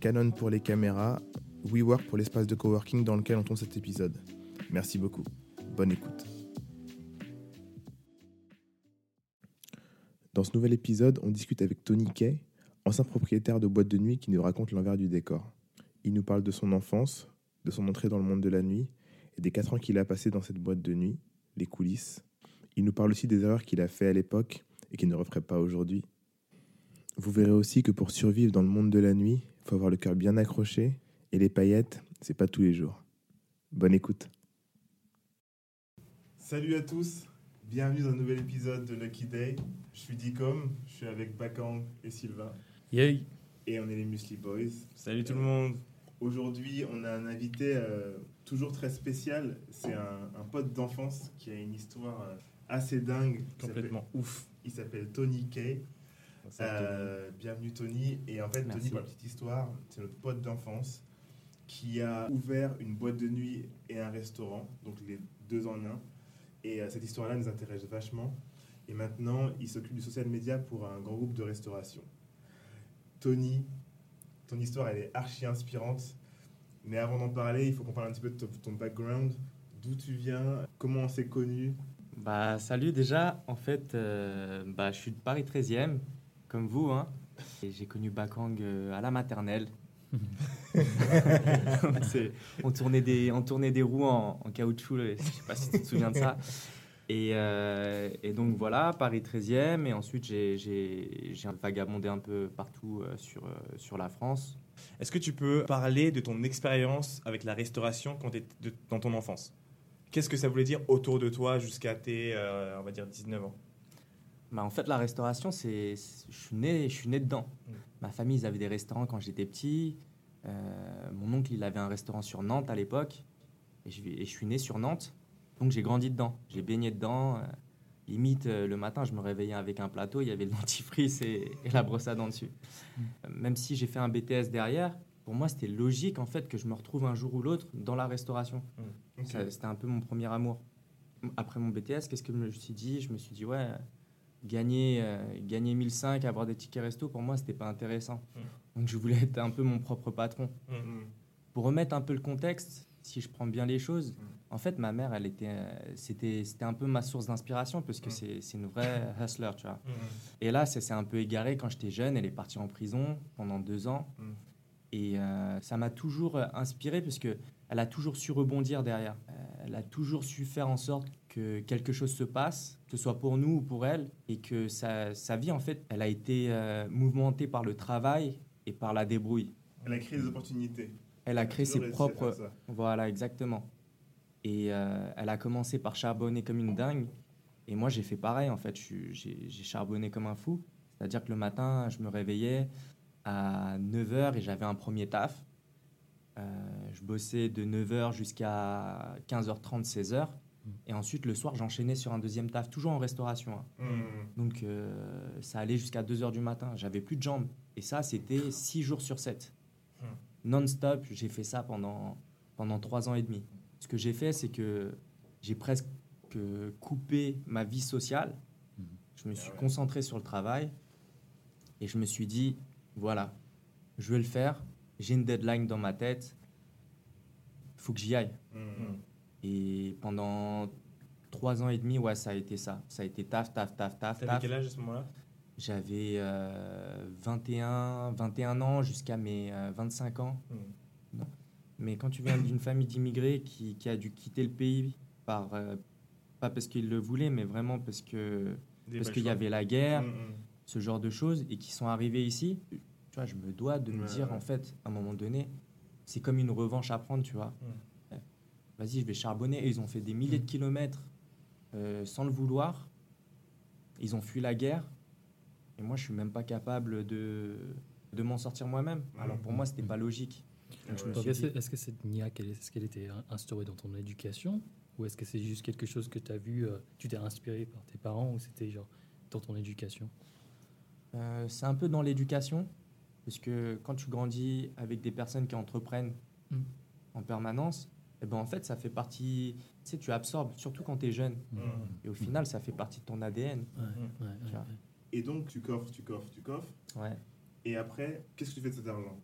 Canon pour les caméras, WeWork pour l'espace de coworking dans lequel on tourne cet épisode. Merci beaucoup. Bonne écoute. Dans ce nouvel épisode, on discute avec Tony Kay, ancien propriétaire de boîte de nuit qui nous raconte l'envers du décor. Il nous parle de son enfance, de son entrée dans le monde de la nuit et des quatre ans qu'il a passé dans cette boîte de nuit, les coulisses. Il nous parle aussi des erreurs qu'il a fait à l'époque et qu'il ne referait pas aujourd'hui. Vous verrez aussi que pour survivre dans le monde de la nuit, faut avoir le cœur bien accroché et les paillettes, c'est pas tous les jours. Bonne écoute. Salut à tous, bienvenue dans un nouvel épisode de Lucky Day. Je suis Dicom, je suis avec Bakang et Sylvain. Yay Et on est les Musli Boys. Salut tout le monde Aujourd'hui, on a un invité euh, toujours très spécial. C'est un, un pote d'enfance qui a une histoire euh, assez dingue. Complètement ouf. Il s'appelle Tony Kay. Euh, bienvenue Tony. Et en fait, Merci. Tony, pour la petite histoire, c'est notre pote d'enfance qui a ouvert une boîte de nuit et un restaurant, donc les deux en un. Et euh, cette histoire-là nous intéresse vachement. Et maintenant, il s'occupe du social media pour un grand groupe de restauration. Tony, ton histoire, elle est archi inspirante. Mais avant d'en parler, il faut qu'on parle un petit peu de ton- ton background. D'où tu viens, comment on s'est connus? Bah salut déjà, en fait, euh, bah, je suis de Paris 13e, comme vous. Hein. J'ai connu Bakang euh, à la maternelle. On, tournait des, on tournait des roues en, en caoutchouc, là, je sais pas si tu te souviens de ça. Et, euh, et donc voilà, Paris 13e, et ensuite j'ai- vagabondé un peu partout euh, sur, euh, sur la France. Est-ce que tu peux parler de ton expérience avec la restauration quand tu dans ton enfance? Qu'est-ce que ça voulait dire autour de toi jusqu'à tes, euh, on va dire, 19 ans? Bah, en fait, la restauration, c'est, je suis né, je suis né dedans. Mm. Ma famille, ils avaient des restaurants quand j'étais petit. Euh, mon oncle, il avait un restaurant sur Nantes à l'époque, et je, et je suis né sur Nantes, donc j'ai grandi dedans. J'ai baigné dedans. euh, limite, euh, le matin, je me réveillais avec un plateau, il y avait le dentifrice et, et la brosse à dents dessus. Euh, Même si j'ai fait un BTS derrière, pour moi, c'était logique en fait que je me retrouve un jour ou l'autre dans la restauration. Ça, C'était un peu mon premier amour. Après mon BTS, qu'est-ce que je me suis dit? Je me suis dit, ouais, gagner, euh, gagner 1005, avoir des tickets resto, pour moi, c'était pas intéressant. Mm. Donc je voulais être un peu mon propre patron. Mm. Pour remettre un peu le contexte, si je prends bien les choses, Mm. en fait, ma mère, elle était, euh, c'était, c'était un peu ma source d'inspiration, parce que c'est, c'est une vraie hustler, tu vois. Et là, ça s'est un peu égaré quand j'étais jeune. Elle est partie en prison pendant deux ans. Et euh, ça m'a toujours inspiré parce que elle a toujours su rebondir derrière. Elle a toujours su faire en sorte que quelque chose se passe, que ce soit pour nous ou pour elle, et que sa, sa vie, en fait, elle a été euh, mouvementée par le travail et par la débrouille. Elle a créé des opportunités. Elle a créé ses propres... Voilà, exactement. Et euh, elle a commencé par charbonner comme une dingue. Et moi, j'ai fait pareil, en fait. J'ai charbonné comme un fou. C'est-à-dire que le matin, je me réveillais à 9h et j'avais un premier taf. Euh, je bossais de 9h jusqu'à 15h30, 16h. Et ensuite, le soir, j'enchaînais sur un deuxième taf, toujours en restauration. hein. Mm. Donc, euh, ça allait jusqu'à 2h du matin. J'avais plus de jambes. Et ça, c'était 6 jours sur 7. Hmm. Non-stop, j'ai fait ça pendant, pendant 3 ans et demi. Ce que j'ai fait, c'est que j'ai presque coupé ma vie sociale. Je me suis Ah ouais. concentré sur le travail. Et je me suis dit, voilà, je vais le faire. J'ai une deadline dans ma tête. Il faut que j'y aille. Et pendant 3 ans et demi, ouais, ça a été ça. Ça a été taf, taf, taf, taf, T'avais quel âge à ce moment-là? J'avais euh, 21, 21 ans jusqu'à mes euh, 25 ans. Mais quand tu viens d'une famille d'immigrés qui, qui a dû quitter le pays, par, euh, pas parce qu'il le voulait, mais vraiment parce que Des parce qu'il y avait la guerre, Mm, mm. ce genre de choses, et qui sont arrivés ici, tu vois, je me dois de me dire, en fait, à un moment donné, c'est comme une revanche à prendre, tu vois. Vas-y, je vais charbonner. Et ils ont fait des milliers de kilomètres euh, sans le vouloir. Ils ont fui la guerre. Et moi, je suis même pas capable de, de m'en sortir moi-même. Alors pour moi, c'était pas logique. Ouais. est-ce que cette NIA, qu'elle- est-ce qu'elle était in- instaurée dans ton éducation? Ou est-ce que c'est juste quelque chose que tu as vu, euh, tu t'es inspiré par tes parents ou c'était genre dans ton éducation? Euh, c'est un peu dans l'éducation, parce que quand tu grandis avec des personnes qui entreprennent Mm. en permanence, et ben en fait, ça fait partie. Tu sais, tu absorbes, surtout quand tu es jeune. Mm. Et au final, ça fait partie de ton ADN. Ouais, ouais, ouais, Tu vois. ouais. Et donc, tu coffres, tu coffres, tu coffres. Ouais. Et après, qu'est-ce que tu fais de cet argent?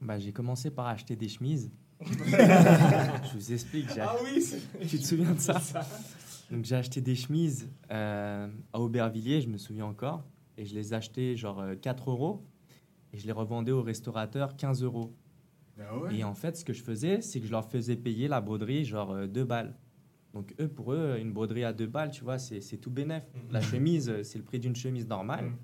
Bah, j'ai commencé par acheter des chemises. je vous explique. Ah oui, Tu te souviens de ça? Ça. Donc j'ai acheté des chemises euh, à Aubervilliers, je me souviens encore, et je les achetais genre euh, 4 euros, et je les revendais au restaurateur 15 euros. Ah ouais? Et en fait, ce que je faisais, c'est que je leur faisais payer la broderie genre 2 balles. Donc eux, pour eux, une broderie à 2 balles, tu vois, c'est tout bénef. Mhm. La chemise, euh, c'est le prix d'une chemise normale. Mhm.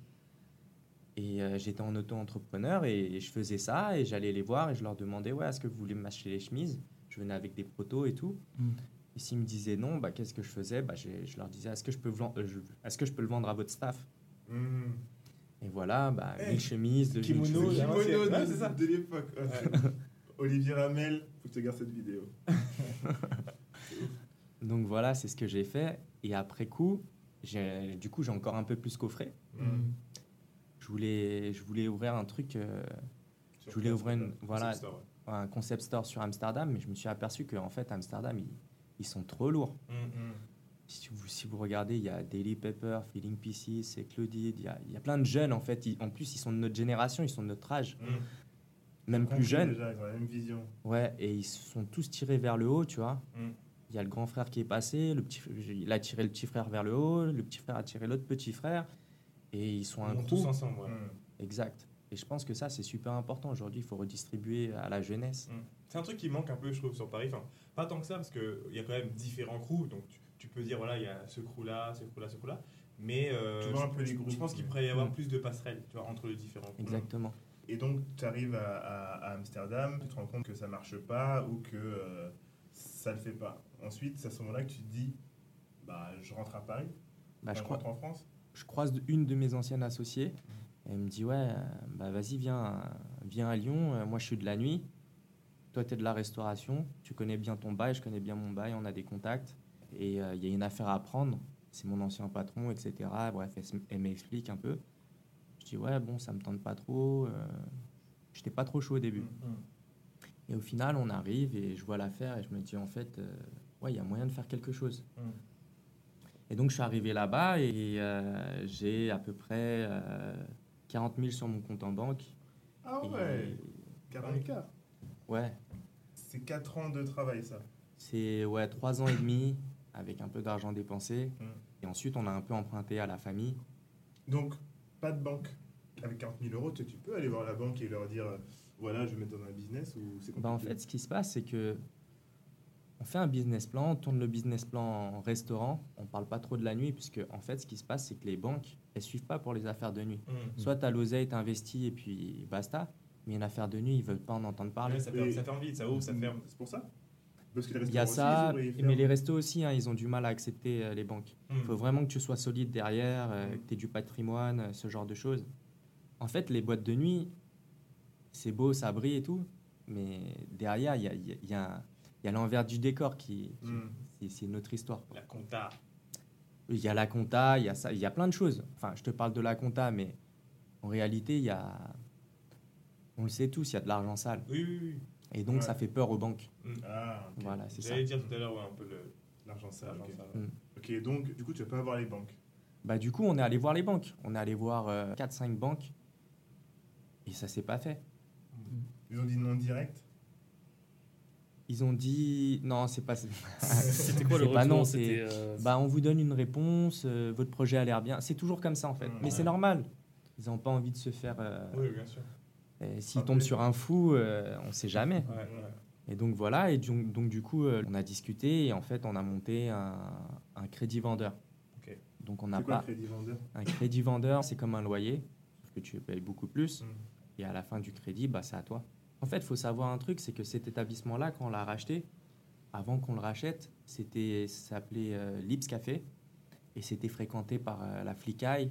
Et euh, j'étais en auto-entrepreneur et je faisais ça et j'allais les voir et je leur demandais ouais est-ce que vous voulez m'acheter les chemises? Je venais avec des protos et tout. Mm. Et s'ils me disaient non, bah, qu'est-ce que je faisais? Bah, Je leur disais est-ce que, je peux euh, je- est-ce que je peux le vendre à votre staff? Mmh. Et voilà, bah, Eh, 1000 chemises, 2000 kimono, chemises. là. Kimono Ouais, de, c'est ça. de l'époque. Ouais. Olivier Ramel, faut que je te garde cette vidéo. Donc voilà, c'est ce que j'ai fait. Et après coup, j'ai- du coup, j'ai encore un peu plus coffré. Mmh. Je voulais, je voulais ouvrir un truc, euh, Je voulais ouvrir une- concept voilà. store, ouais. un concept store sur Amsterdam, mais je me suis aperçu qu'en fait, Amsterdam, ils, ils sont trop lourds. Mm, mm. Si vous, si vous regardez, il y a Daily Paper, Feeling PC, c'est Claudide, il y a, il y a plein de jeunes en fait. Ils- en plus, ils sont de notre génération, ils sont de notre âge, Mm. même plus jeunes. Déjà, ils ont la même vision. Ouais, et ils sont tous tirés vers le haut, tu vois. Mm. Il y a le grand frère qui est passé, le petit, il a tiré le petit frère vers le haut, le petit frère a tiré l'autre petit frère, et ils sont On un tous ensemble. ouais. Mmh. Exact. Et je pense que ça, c'est super important aujourd'hui. Il faut redistribuer à la jeunesse. Mm. C'est un truc qui manque un peu, je trouve, sur Paris. Enfin, pas tant que ça, parce qu'il y a quand même différents crews. Donc, tu, tu peux dire, voilà, il y a ce crew-là, ce crew-là, ce crew-là. Mais euh, Tu vois un je, peu les je- groupes, je pense qu'il pourrait y avoir Mm. plus de passerelles tu vois, entre les différents crews. Exactement. Et donc, tu arrives à, à- à Amsterdam, tu te rends compte que ça marche pas ou que euh, ça le fait pas. Ensuite, c'est à ce moment-là que tu te dis, bah, je rentre à Paris, Bah, je, je crois, rentre en France. je croise une de mes anciennes associées. Elle me dit Ouais, euh, bah, vas-y, viens, viens à Lyon. Euh, Moi, je suis de la nuit. Toi, tu es de la restauration. Tu connais bien ton bail, je connais bien mon bail. On a des contacts. Et euh, il y a une affaire à prendre. C'est mon ancien patron, etc. Bref, elle, m'explique un peu. Je dis Ouais, bon, ça me tente pas trop. Euh, J'étais pas trop chaud au début. Mm. Et au final, on arrive et je vois l'affaire et je me dis en fait, euh, ouais, il y a moyen de faire quelque chose. Mm. Et donc, je suis arrivé là-bas et euh, j'ai à peu près euh, 40 000 sur mon compte en banque. Ah ouais, 40K. ouais, C'est 4 ans de travail, ça. c'est ouais, 3 ans et demi avec un peu d'argent dépensé. Mm. Et ensuite, on a un peu emprunté à la famille. Donc, pas de banque. Avec 40 000 euros, tu tu peux aller voir la banque et leur dire, euh, voilà, je vais mettre dans un business ou c'est Bah, en fait, ce qui se passe, c'est que on fait un business plan, on tourne le business plan en restaurant. On parle pas trop de la nuit, puisque en fait, ce qui se passe, c'est que les banques, elles suivent pas pour les affaires de nuit. Mm. Soit tu as l'oseille, tu investis et puis basta. Mais une affaire de nuit, ils veulent pas en entendre parler. Ouais, ça, fait, ça ferme vite, ça ouvre, ça ferme. C'est pour ça? Parce que les Il y a ça, aussi, mais les restos aussi, hein, ils ont du mal à accepter euh, les banques. Mm. Il faut vraiment que tu sois solide derrière, euh, que tu aies du patrimoine, euh, ce genre de choses. En fait, les boîtes de nuit, c'est beau, ça brille et tout, mais derrière, il y a, y a- y a y l'envers du décor qui, qui- Mm. c'est- c'est une autre histoire. La compta. Il y a la compta, il y a ça, il y a plein de choses. Enfin, je te parle de la compta, mais en réalité, il y a, on le sait tous, il y a de l'argent sale, Oui, oui, oui. Et donc Ouais. ça fait peur aux banques. Ah, ok. Voilà, c'est ça. J'allais dire tout à l'heure, ouais, un peu le. L'argent sale. l'argent ok. sale. Mm. Ok, donc du coup, tu vas pas avoir les banques. Bah, du coup, on est allé voir les banques. On est allé voir 4-5 banques, et ça s'est pas fait. Ils ont dit non direct? Ils ont dit non, c'est pas. C'était quoi le C'est retour? pas non, C'était, c'est- euh, Bah, on vous donne une réponse, euh, votre projet a l'air bien. C'est toujours comme ça en fait. Mm, Mais ouais. c'est normal. Ils n'ont pas envie de se faire. euh, Oui, bien sûr. Et S'ils Après- tombent sur un fou, euh, on sait jamais. Ouais, ouais. Et donc voilà, et donc, donc, du coup, euh, on a discuté et en fait, on a monté un, un crédit vendeur. Donc on n'a pas le crédit vendeur? un crédit vendeur, c'est comme un loyer, sauf que tu payes beaucoup plus. Mm. Et à la fin du crédit, bah, c'est à toi. En fait, il faut savoir un truc, c'est que cet établissement-là, quand on l'a racheté, avant qu'on le rachète, c'était, ça s'appelait euh, Lips Café et c'était fréquenté par euh, la flicaille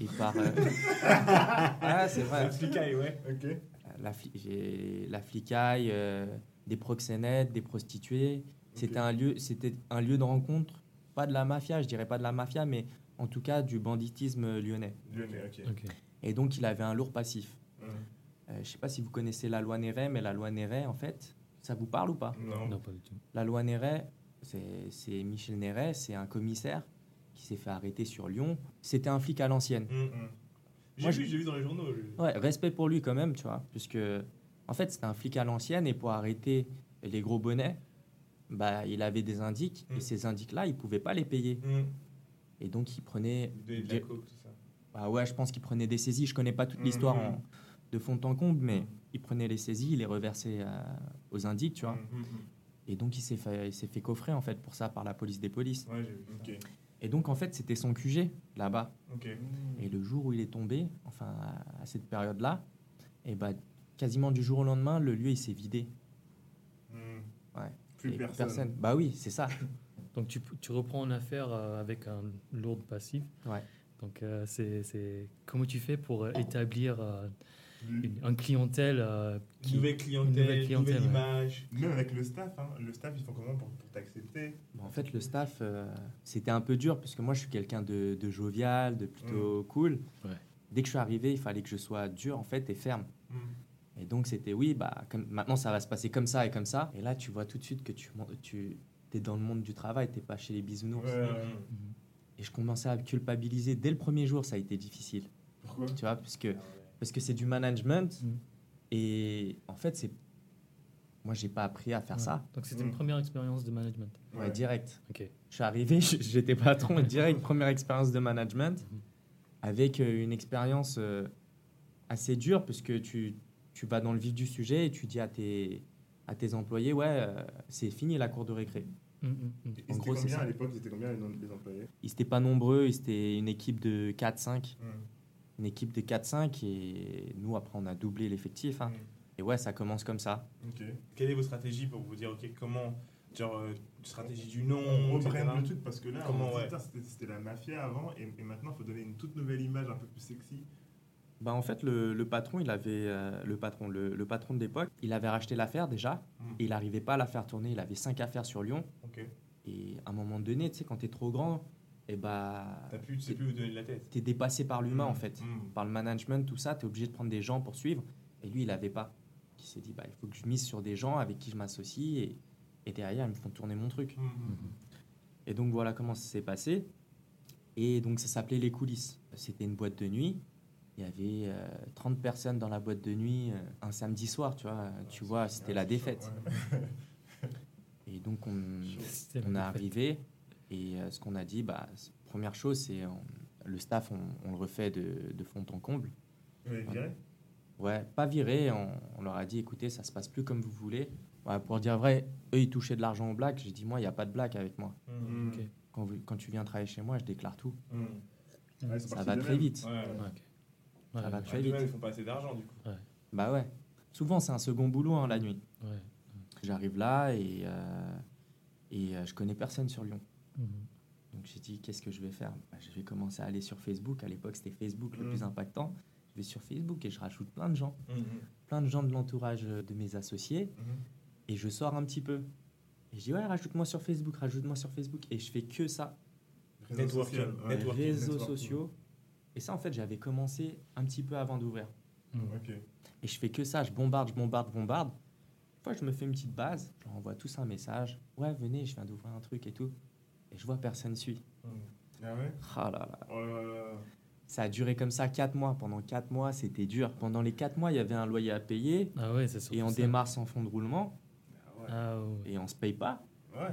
et par. euh, ah, c'est vrai. La flicaille, ouais. Ok. Euh, la, fli- j'ai la flicaille, euh, des proxénètes, des prostituées. C'était un lieu, c'était un lieu de rencontre, pas de la mafia, je dirais pas de la mafia, mais en tout cas du banditisme lyonnais. Lyonnais, ok. Ok. Et donc il avait un lourd passif. Mmh. Euh, je sais pas si vous connaissez la loi Néret, mais la loi Néret, en fait, ça vous parle ou pas? Non. Non, pas du tout. La loi Néret, c'est c'est Michel Néret, c'est un commissaire qui s'est fait arrêter sur Lyon. C'était un flic à l'ancienne. Mmh, mmh. J'ai Moi, vu, je- j'ai vu dans les journaux. Ouais, respect pour lui quand même, tu vois, puisque en fait c'était un flic à l'ancienne et pour arrêter les gros bonnets, bah il avait des indiques Mm. et ces indiques-là, il pouvait pas les payer Mmh. et donc il prenait. De, de la coke, tout ça. Ah ouais, je pense qu'il prenait des saisies. Je connais pas toute Mm, l'histoire en- de fond en comble, mais il prenait les saisies, il les reversait euh, aux indiques, tu vois. Mmh, mmh, Et donc il s'est fait, il s'est fait coffrer en fait pour ça par la police des polices. mmh. Ouais, j'ai vu. Ok. Et donc en fait c'était son QG là-bas. Et le jour où il est tombé, enfin à, cette période-là, et bah quasiment du jour au lendemain, le lieu il s'est vidé. Mmh. Hmm. Plus Et personne. Bah oui, c'est ça. Donc tu, tu reprends une affaire euh, avec un lourd passif. Ouais. Donc euh, c'est c'est- comment tu fais pour euh, établir euh. Une, une clientèle euh, qui Nouvelle clientèle, nouvelle nouvelle, clientèle, image. Même avec le staff, hein. le staff, ils font comment pour, pour t'accepter? Bon, en fait, le staff, euh, c'était un peu dur parce que moi, je suis quelqu'un de, de jovial, de plutôt cool. Ouais. Dès que je suis arrivé, il fallait que je sois dur en fait et ferme. Mmh. Et donc, c'était oui, bah, comme, maintenant, ça va se passer comme ça et comme ça. Et là, tu vois tout de suite que tu, tu es dans le monde du travail, tu pas chez les bisounours. Ouais. Mhm. Et je commençais à culpabiliser. Dès le premier jour, ça a été difficile. Pourquoi? Tu vois, puisque, Ah. Parce que c'est du management. Mhm. Et en fait, c'est. Moi, j'ai pas appris à faire Ouais. ça. Donc c'était une Mm. première expérience de management. Ouais, Ouais. direct. Ok. Je suis arrivé, j'étais patron direct, première expérience de management, Mhm. avec euh, une expérience euh, assez dure, parce que tu, tu vas dans le vif du sujet et tu dis à tes, à tes employés, ouais, euh, c'est fini la cour de récré. Et En gros, c'est combien à l'époque C'était combien les, les employés? Ils n'étaient pas nombreux, ils étaient une équipe de 4-5. Une équipe de 4-5 et nous, après, on a doublé l'effectif. hein. Et ouais, ça commence comme ça. Mmh. Ok. Quelle est votre stratégie pour vous dire, ok, comment, genre, euh, stratégie du nom, On rebrande le truc parce que là, ouais. c'était la mafia avant et, et maintenant, il faut donner une toute nouvelle image un peu plus sexy. Bah, en fait, le, le patron, il avait, euh, le, patron, le, le patron de l'époque, il avait racheté l'affaire déjà Mmh. et il n'arrivait pas à la faire tourner. Il avait 5 affaires sur Lyon. Et à un moment donné, tu sais, quand tu es trop grand, et bah, T'as plus, tu sais plus où donner de la tête. tu es dépassé par l'humain Mmh. en fait. Mmh. Par le management, tout ça, tu es obligé de prendre des gens pour suivre. Et lui, il n'avait pas. Il s'est dit, bah, il faut que je mise sur des gens avec qui je m'associe et, et derrière, ils me font tourner mon truc. Mmh. Mhm. Et donc voilà comment ça s'est passé. Et donc ça s'appelait Les Coulisses. C'était une boîte de nuit. Il y avait euh, 30 personnes dans la boîte de nuit euh, un samedi soir, tu vois. Tu vois, c'était la défaite. Et donc on, on est arrivé et euh, ce qu'on a dit, bah, première chose, c'est le staff, on, on le refait de, de fond en comble. Ouais, viré? Ouais, pas viré, on, on leur a dit, écoutez, ça se passe plus comme vous voulez. Ouais, pour dire vrai, eux, ils touchaient de l'argent au black. J'ai dit, moi, il n'y a pas de black avec moi. Mmh. Quand, vous- quand tu viens travailler chez moi, je déclare tout. Mmh. Ouais, c'est Ça va très même. vite. Ouais. Ouais, ok. Ça Ouais, va très Ouais, vite. même, ils font pas assez d'argent du coup. Bah ouais. Souvent, c'est un second boulot hein, la nuit. Ouais. J'arrive là et, euh, et euh, je connais personne sur Lyon. Mhm. Donc j'ai dit, qu'est-ce que je vais faire? Bah, Je vais commencer à aller sur Facebook. À l'époque, c'était Facebook le Mhm. plus impactant. Je vais sur Facebook et je rajoute plein de gens. Mmh. Plein de gens de l'entourage euh, de mes associés. Mmh. Et je sors un petit peu. Et je dis, ouais, rajoute-moi sur Facebook, rajoute-moi sur Facebook. Et je fais que ça. Réseau Networking. social, ouais. Networking. réseaux networking. sociaux. Et ça, en fait, j'avais commencé un petit peu avant d'ouvrir. Mhm. Et je fais que ça, je bombarde, je bombarde, je bombarde. Une fois, je me fais une petite base, je leur envoie tous un message. Ouais, venez, je viens d'ouvrir un truc et tout. Et je vois personne suit. Mmh. Ah ouais? Ah là là. Oh là là. Ça a duré comme ça 4 mois. Pendant 4 mois, c'était dur. Pendant les 4 mois, il y avait un loyer à payer. Ah ouais, c'est Et on ça. démarre sans fonds de roulement. Ah ouais. Ah ouais. Et on se paye pas. Ouais.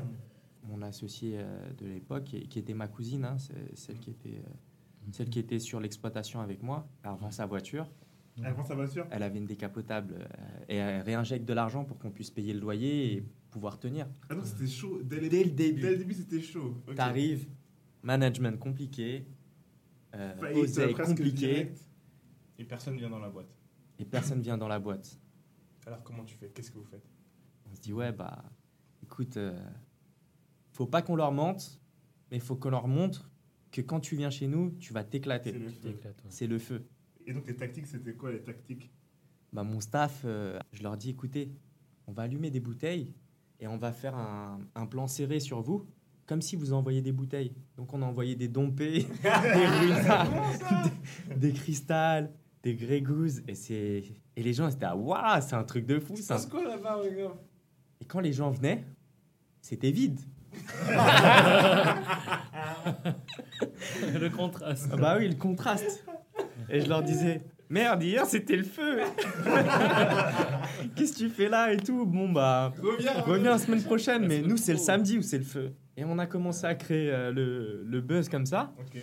Mon associé euh, de l'époque, qui était ma cousine, hein, c'est celle, qui était, euh, celle qui était sur l'exploitation avec moi, elle revend sa voiture. Elle prend sa voiture? Elle avait une décapotable euh, et elle réinjecte de l'argent pour qu'on puisse payer le loyer et pouvoir tenir. Ah non, c'était chaud. Dès, les- Dès le début. Dès le début, c'était chaud. T'arrives, management compliqué, euh, oseille compliqué, direct. Et personne vient dans la boîte. et personne vient dans la boîte. Alors comment tu fais? Qu'est-ce que vous faites? On se dit, ouais, bah, écoute, euh, faut pas qu'on leur mente, mais faut qu'on leur montre que quand tu viens chez nous, tu vas C'est t'éclater. le ouais. C'est le feu. Et donc, les tactiques, c'était quoi les tactiques? Bah, mon staff, euh, je leur dis écoutez, on va allumer des bouteilles et on va faire un, un plan serré sur vous, comme si vous envoyiez des bouteilles. Donc on a envoyé des dompés, des runards, des, des cristals, des. Et, c'est- et les gens étaient à waouh, c'est un truc de fou. c'est un- C'est quoi là-bas, regarde Et quand les gens venaient, c'était vide. le contraste. Ah bah oui, le contraste. Et je leur disais, merde, hier c'était le feu. Qu'est-ce que tu fais là et tout? Bon bah, Reviens reviens la semaine prochaine, mais nous c'est le samedi où c'est le feu. Et on a commencé à créer euh, le, le buzz comme ça. Ok.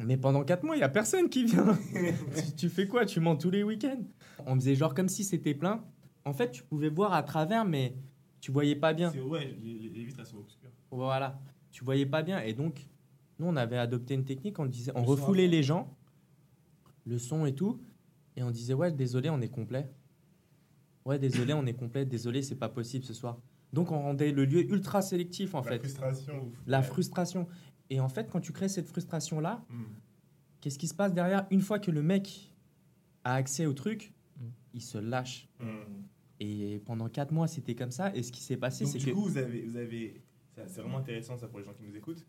Mais pendant 4 mois, il y a personne qui vient. tu, tu fais quoi? Tu mens tous les week-ends? On faisait genre comme si c'était plein. En fait, tu pouvais voir à travers, mais tu voyais pas bien. Ouais, les, vitres elles sont obscures. Voilà. Tu voyais pas bien. Et donc, nous, on avait adopté une technique. On disait, on refoulait les gens, le son et tout. Et on disait, ouais, désolé, on est complet. Ouais, désolé, on est complet. Désolé, c'est pas possible ce soir. Donc, on rendait le lieu ultra sélectif, en La fait. frustration. La frustration. Et en fait, quand tu crées cette frustration-là, Hmm. qu'est-ce qui se passe derrière? Une fois que le mec a accès au truc, Mm. il se lâche. Hmm. Et pendant 4 mois, c'était comme ça. Et ce qui s'est passé, c'est du que. coup, vous avez, vous avez c'est vraiment intéressant ça pour les gens qui nous écoutent.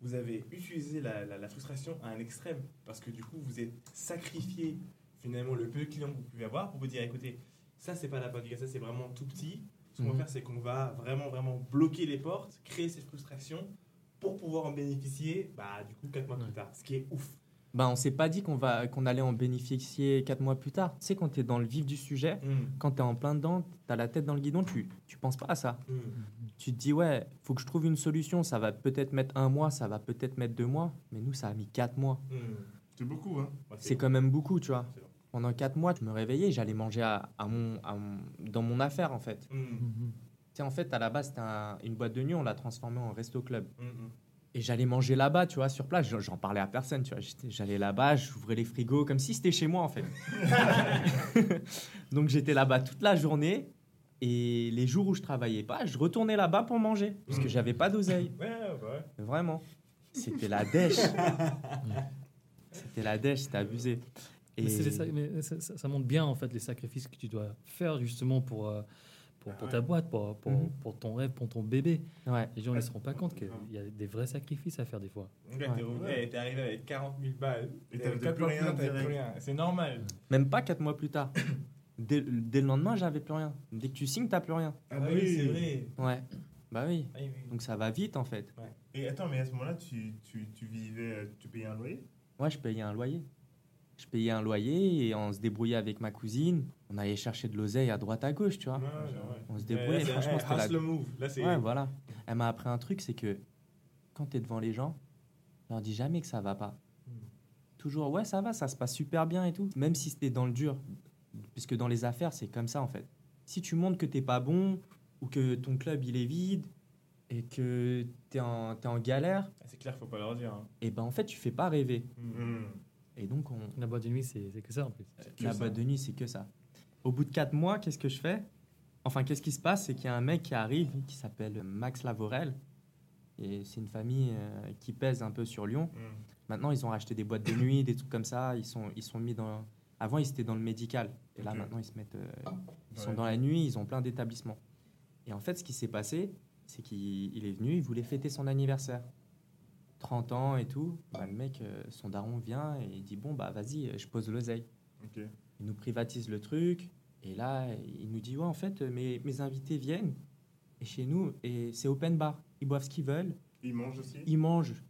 Vous avez utilisé la, la- la frustration à un extrême parce que du coup, vous êtes sacrifié finalement le peu de clients que vous pouvez avoir pour vous dire écoutez, ça c'est pas la bonne ça c'est vraiment tout petit. Ce qu'on Mhm. va faire, c'est qu'on va vraiment vraiment bloquer les portes, créer cette frustration pour pouvoir en bénéficier, bah du coup quatre mois plus tard. Ce qui est ouf. Bah, on s'est pas dit qu'on va qu'on allait en bénéficier 4 mois plus tard. Tu sais, quand tu es dans le vif du sujet, quand tu es en plein dedans, tu as la tête dans le guidon, tu, tu penses pas à ça. Hmm. Tu te dis, ouais, faut que je trouve une solution. Ça va peut-être mettre un mois, ça va peut-être mettre deux mois. Mais nous, ça a mis 4 mois. Hmm. C'est beaucoup, hein. Ouais, C'est quand même beaucoup, tu vois. Pendant 4 mois, je me réveillais, j'allais manger à, à mon, à mon- dans mon affaire, en fait. Tu sais, en fait, à la base, c'était un- une boîte de nuit, on l'a transformée en resto-club. Hmm, hmm. Et j'allais manger là-bas, tu vois, sur place. J'en- parlais à personne, tu vois. J'allais là-bas, j'ouvrais les frigos comme si c'était chez moi, en fait. Donc j'étais là-bas toute la journée. Et les jours où je travaillais pas, je retournais là-bas pour manger. Parce que Mm. j'avais pas d'oseille. Ouais, ouais, ouais. Vraiment. C'était la dèche. c'était la dèche, c'était abusé. Et Mais, ça montre bien en fait les sacrifices que tu dois faire justement pour, euh, pour, pour ta boîte, pour, pour, Mhm. pour ton rêve, pour ton bébé. ouais. Les gens ne se rendent pas compte qu'il y a des vrais sacrifices à faire des fois. T'es Ouais. arrivé avec 40 000 balles. Et T'avais plus rien plus rien. C'est normal. Même pas quatre mois plus tard. Dès, dès le lendemain, j'avais plus rien. Dès que tu signes, t'as plus rien. Ah, oui, c'est vrai. Ouais. Bah oui. Ah, oui, oui. Donc ça va vite en fait. Et attends, mais à ce moment-là, tu, tu, tu vivais, tu payais un loyer? Moi, je payais un loyer. Je payais un loyer et on se débrouillait avec ma cousine. On allait chercher de l'oseille à droite à gauche, tu vois. Ouais, ouais, ouais. On se Eh, débrouillait. là, Franchement, eh, c'était la... hustle move. Là. Ouais, voilà. Elle m'a appris un truc, c'est que quand tu es devant les gens, tu leur dis jamais que ça va pas. Toujours, ouais, ça va, ça se passe super bien et tout. Même si c'était dans le dur. Puisque dans les affaires, c'est comme ça en fait. Si tu montres que t'es pas bon ou que ton club il est vide et que tu es en, t'es en galère, Ah, C'est clair, faut pas leur dire. hein. et ben en fait, tu fais pas rêver. Hmm. Et donc, on, La boîte de nuit, c'est c'est que ça en plus. que la ça. boîte de nuit, c'est que ça. Au bout de 4 mois, qu'est-ce que je fais? Enfin, qu'est-ce qui se passe? C'est qu'il y a un mec qui arrive qui s'appelle Max Lavorel. Et c'est une famille euh, qui pèse un peu sur Lyon. Hmm. Maintenant, ils ont racheté des boîtes de nuit, des trucs comme ça. Ils sont, ils sont mis dans. Avant, ils étaient dans le médical. Et là, maintenant, ils se mettent. euh, ils sont dans la nuit, ils ont plein d'établissements. Et en fait, ce qui s'est passé, c'est qu'il il est venu, il voulait fêter son anniversaire. 30 ans et tout. Bah, le mec, euh, son daron vient et il dit Bon, bah vas-y, je pose l'oseille. Il nous privatise le truc. Et là, il nous dit Ouais, en fait, mes, mes invités viennent. Et chez nous, et c'est open bar. Ils boivent ce qu'ils veulent. Il mange aussi? Ils mangent.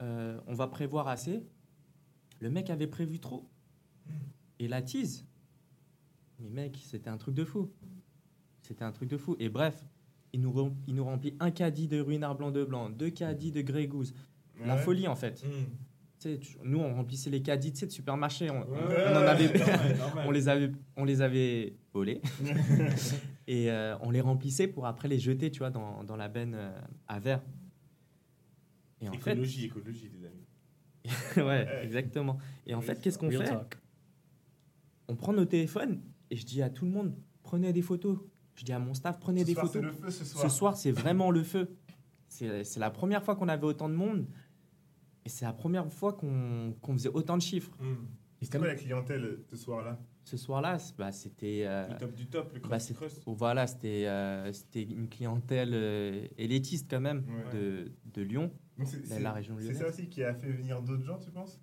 Euh, on va prévoir assez. Le mec avait prévu trop. Et la tease. Mais mec, c'était un truc de fou. C'était un truc de fou. Et bref, il nous, rem- il nous remplit un caddie de ruinard blanc de blanc, deux caddies de Grey Goose. La folie, en fait. Hmm. Nous, on remplissait les caddies tu sais, de supermarché. On, on en avait, normal, normal. on les avait, on les avait volés. et euh, on les remplissait pour après les jeter, tu vois, dans, dans la benne euh, à verre. Et en fait, Écologie, écologie, les amis. ouais, exactement. Et en fait, qu'est-ce qu'on fait talk. On prend nos téléphones et je dis à tout le monde, prenez des photos. Je dis à mon staff, prenez Ce des soir, photos. le feu ce soir. Ce soir, c'est vraiment le feu. C'est c'est la première fois qu'on avait autant de monde. Et c'est la première fois qu'on faisait autant de chiffres. Hmm. C'était quoi la clientèle ce soir-là? Ce soir-là, c'est- bah, c'était. euh, Le top du top, le crust bah, c'est- crust. voilà, c'était euh, c'était une clientèle euh, élitiste quand même Ouais. de, de Lyon. C'est- la- c'est région c'est lyonnaise. ça aussi qui a fait venir d'autres gens, tu penses?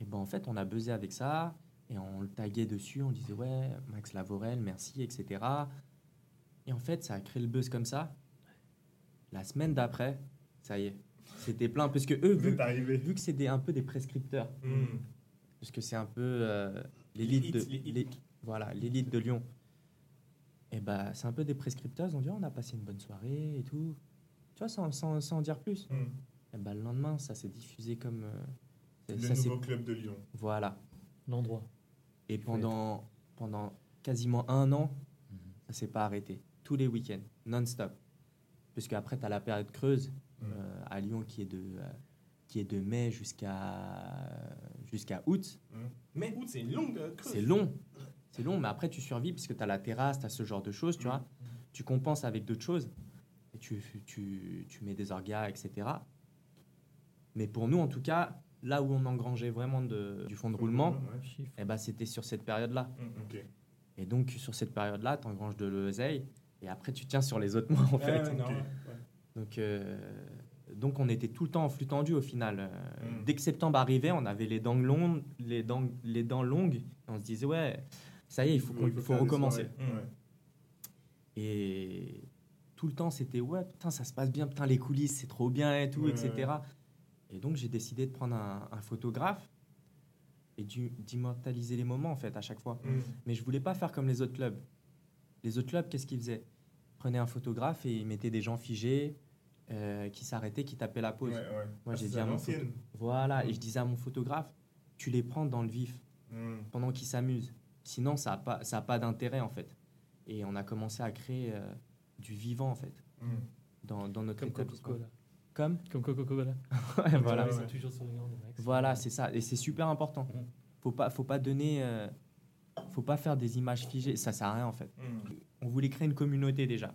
Et ben en fait, on a buzzé avec ça et on le taguait dessus. On disait ouais, Max Lavorel, merci, etc. Et en fait, ça a créé le buzz comme ça. La semaine d'après, ça y est, c'était plein parce que eux, Vous vu, arrivé. vu que c'est des- un peu des prescripteurs, Hmm. parce que c'est un peu euh, l'élite de L'élite, voilà l'élite de Lyon. Et bah c'est un peu des prescripteurs. Ils ont dit on a passé une bonne soirée et tout. Tu vois, sans, sans, sans en dire plus. Hmm. Et bah, le lendemain, ça s'est diffusé comme euh, Le ça s'est- nouveau club de Lyon. voilà. L'endroit. Et pendant, pendant quasiment un an, ça s'est pas arrêté. Tous les week-ends, non-stop. Puisque après, tu as la période creuse Mm. euh, à Lyon qui est de, euh, qui est de mai jusqu'à jusqu'à août. Mais août, c'est une longue euh. C'est long. C'est long, mais après, tu survis puisque tu as la terrasse, tu as ce genre de choses, tu vois. Tu compenses avec d'autres choses. Et tu, tu, tu mets des orgas, etc. Mais pour nous, en tout cas, là où on engrangeait vraiment de, du fond de roulement, Ouais. Eh ben, c'était sur cette période-là. Et donc, sur cette période-là, tu engranges de l'oseille. Et après, tu tiens sur les autres mois, en fait. Ouais, non, ok. ouais, ouais. Donc, euh, donc, on était tout le temps en flux tendu au final. Euh, Mm. Dès que septembre arrivait, on avait les dents longues, les dents, les dents longues. Et on se disait, ouais, ça y est, il faut, Il faut recommencer. Mm. Ouais. Et tout le temps, c'était, ouais, putain, ça se passe bien, putain, les coulisses, c'est trop bien et tout, Ouais, etc. Et donc, j'ai décidé de prendre un, un photographe et d'immortaliser les moments, en fait, à chaque fois. Hmm. Mais je voulais pas faire comme les autres clubs. Les autres clubs, qu'est-ce qu'ils faisaient? Ils prenaient un photographe et ils mettaient des gens figés euh, qui s'arrêtaient, qui tapaient la pause. Ouais, ouais. Moi, Ah, j'ai dit à mon photo- Voilà, et je disais à mon photographe, tu les prends dans le vif Hmm. pendant qu'ils s'amusent. Sinon, ça n'a pas, ça a pas d'intérêt, en fait. Et on a commencé à créer euh, du vivant, en fait, Hmm. dans, dans notre Comme établissement. Coca-Cola. Comme Comme Coca-Cola. Ouais, voilà. Ouais, toujours sur. Voilà, c'est ça. Et c'est super important. Faut pas, faut pas donner... euh, faut pas faire des images figées. Ça sert à rien, en fait. On voulait créer une communauté, déjà.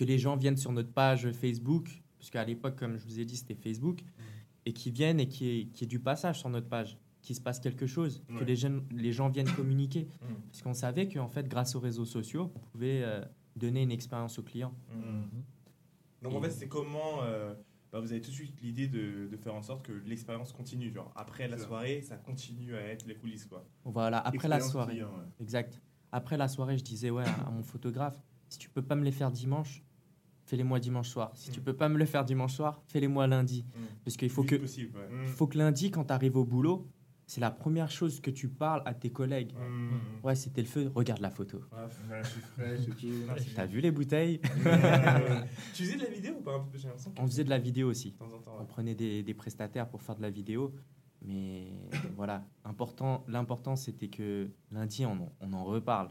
Que les gens viennent sur notre page Facebook, parce qu'à l'époque, comme je vous ai dit, c'était Facebook, et qui viennent et qui est, qui est du passage sur notre page, qu'il se passe quelque chose, que les, jeunes, les gens viennent communiquer. Mm. Parce qu'on savait qu'en fait, grâce aux réseaux sociaux, on pouvait euh, donner une expérience au client. Hmm. Donc en fait, c'est comment euh, bah, vous avez tout de suite l'idée de, de faire en sorte que l'expérience continue. Genre après la soirée, ça continue à être les coulisses quoi. Voilà, après la soirée. client, ouais. Exact. Après la soirée, je disais ouais, à mon photographe, si tu peux pas me les faire dimanche, fais-les-moi dimanche soir. Si tu Mm. peux pas me le faire dimanche soir, fais-les-moi lundi. Mm. Parce qu'il faut que, possible. ouais. Hmm. faut que lundi, quand tu arrives au boulot, c'est la première chose que tu parles à tes collègues. Ouais, c'était le feu. Regarde la photo. T'as vu les bouteilles. Tu faisais de la vidéo ou pas On faisait de la vidéo aussi. de temps en temps. On prenait des, des prestataires pour faire de la vidéo. Mais voilà, important, l'important c'était que lundi on, en- on en reparle.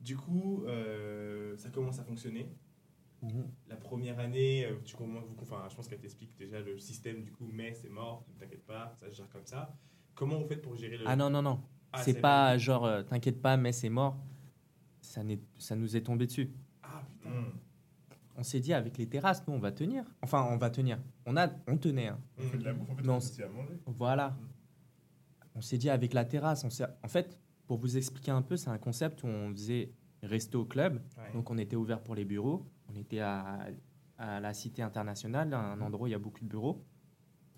Du coup, euh, ça commence à fonctionner. La première année, euh, tu commences, enfin, je pense qu'elle t'explique déjà le système du coup, mais c'est mort, ne t'inquiète pas, ça se gère comme ça. Comment vous faites pour gérer le. Ah non, non, non. Ah, c'est pas genre euh, t'inquiète pas, mais c'est mort. Ça, n'est- ça nous est tombé dessus. Ah putain. Hmm. On s'est dit avec les terrasses, nous on va tenir. Enfin, on va tenir. On, a, on tenait. hein. On fait de la bouffe, en fait, Non, on à manger. Voilà. On s'est dit avec la terrasse, on en fait, pour vous expliquer un peu, c'est un concept où on faisait resto club. Ouais. Donc on était ouvert pour les bureaux. On était à, à la Cité internationale, un endroit où il y a beaucoup de bureaux.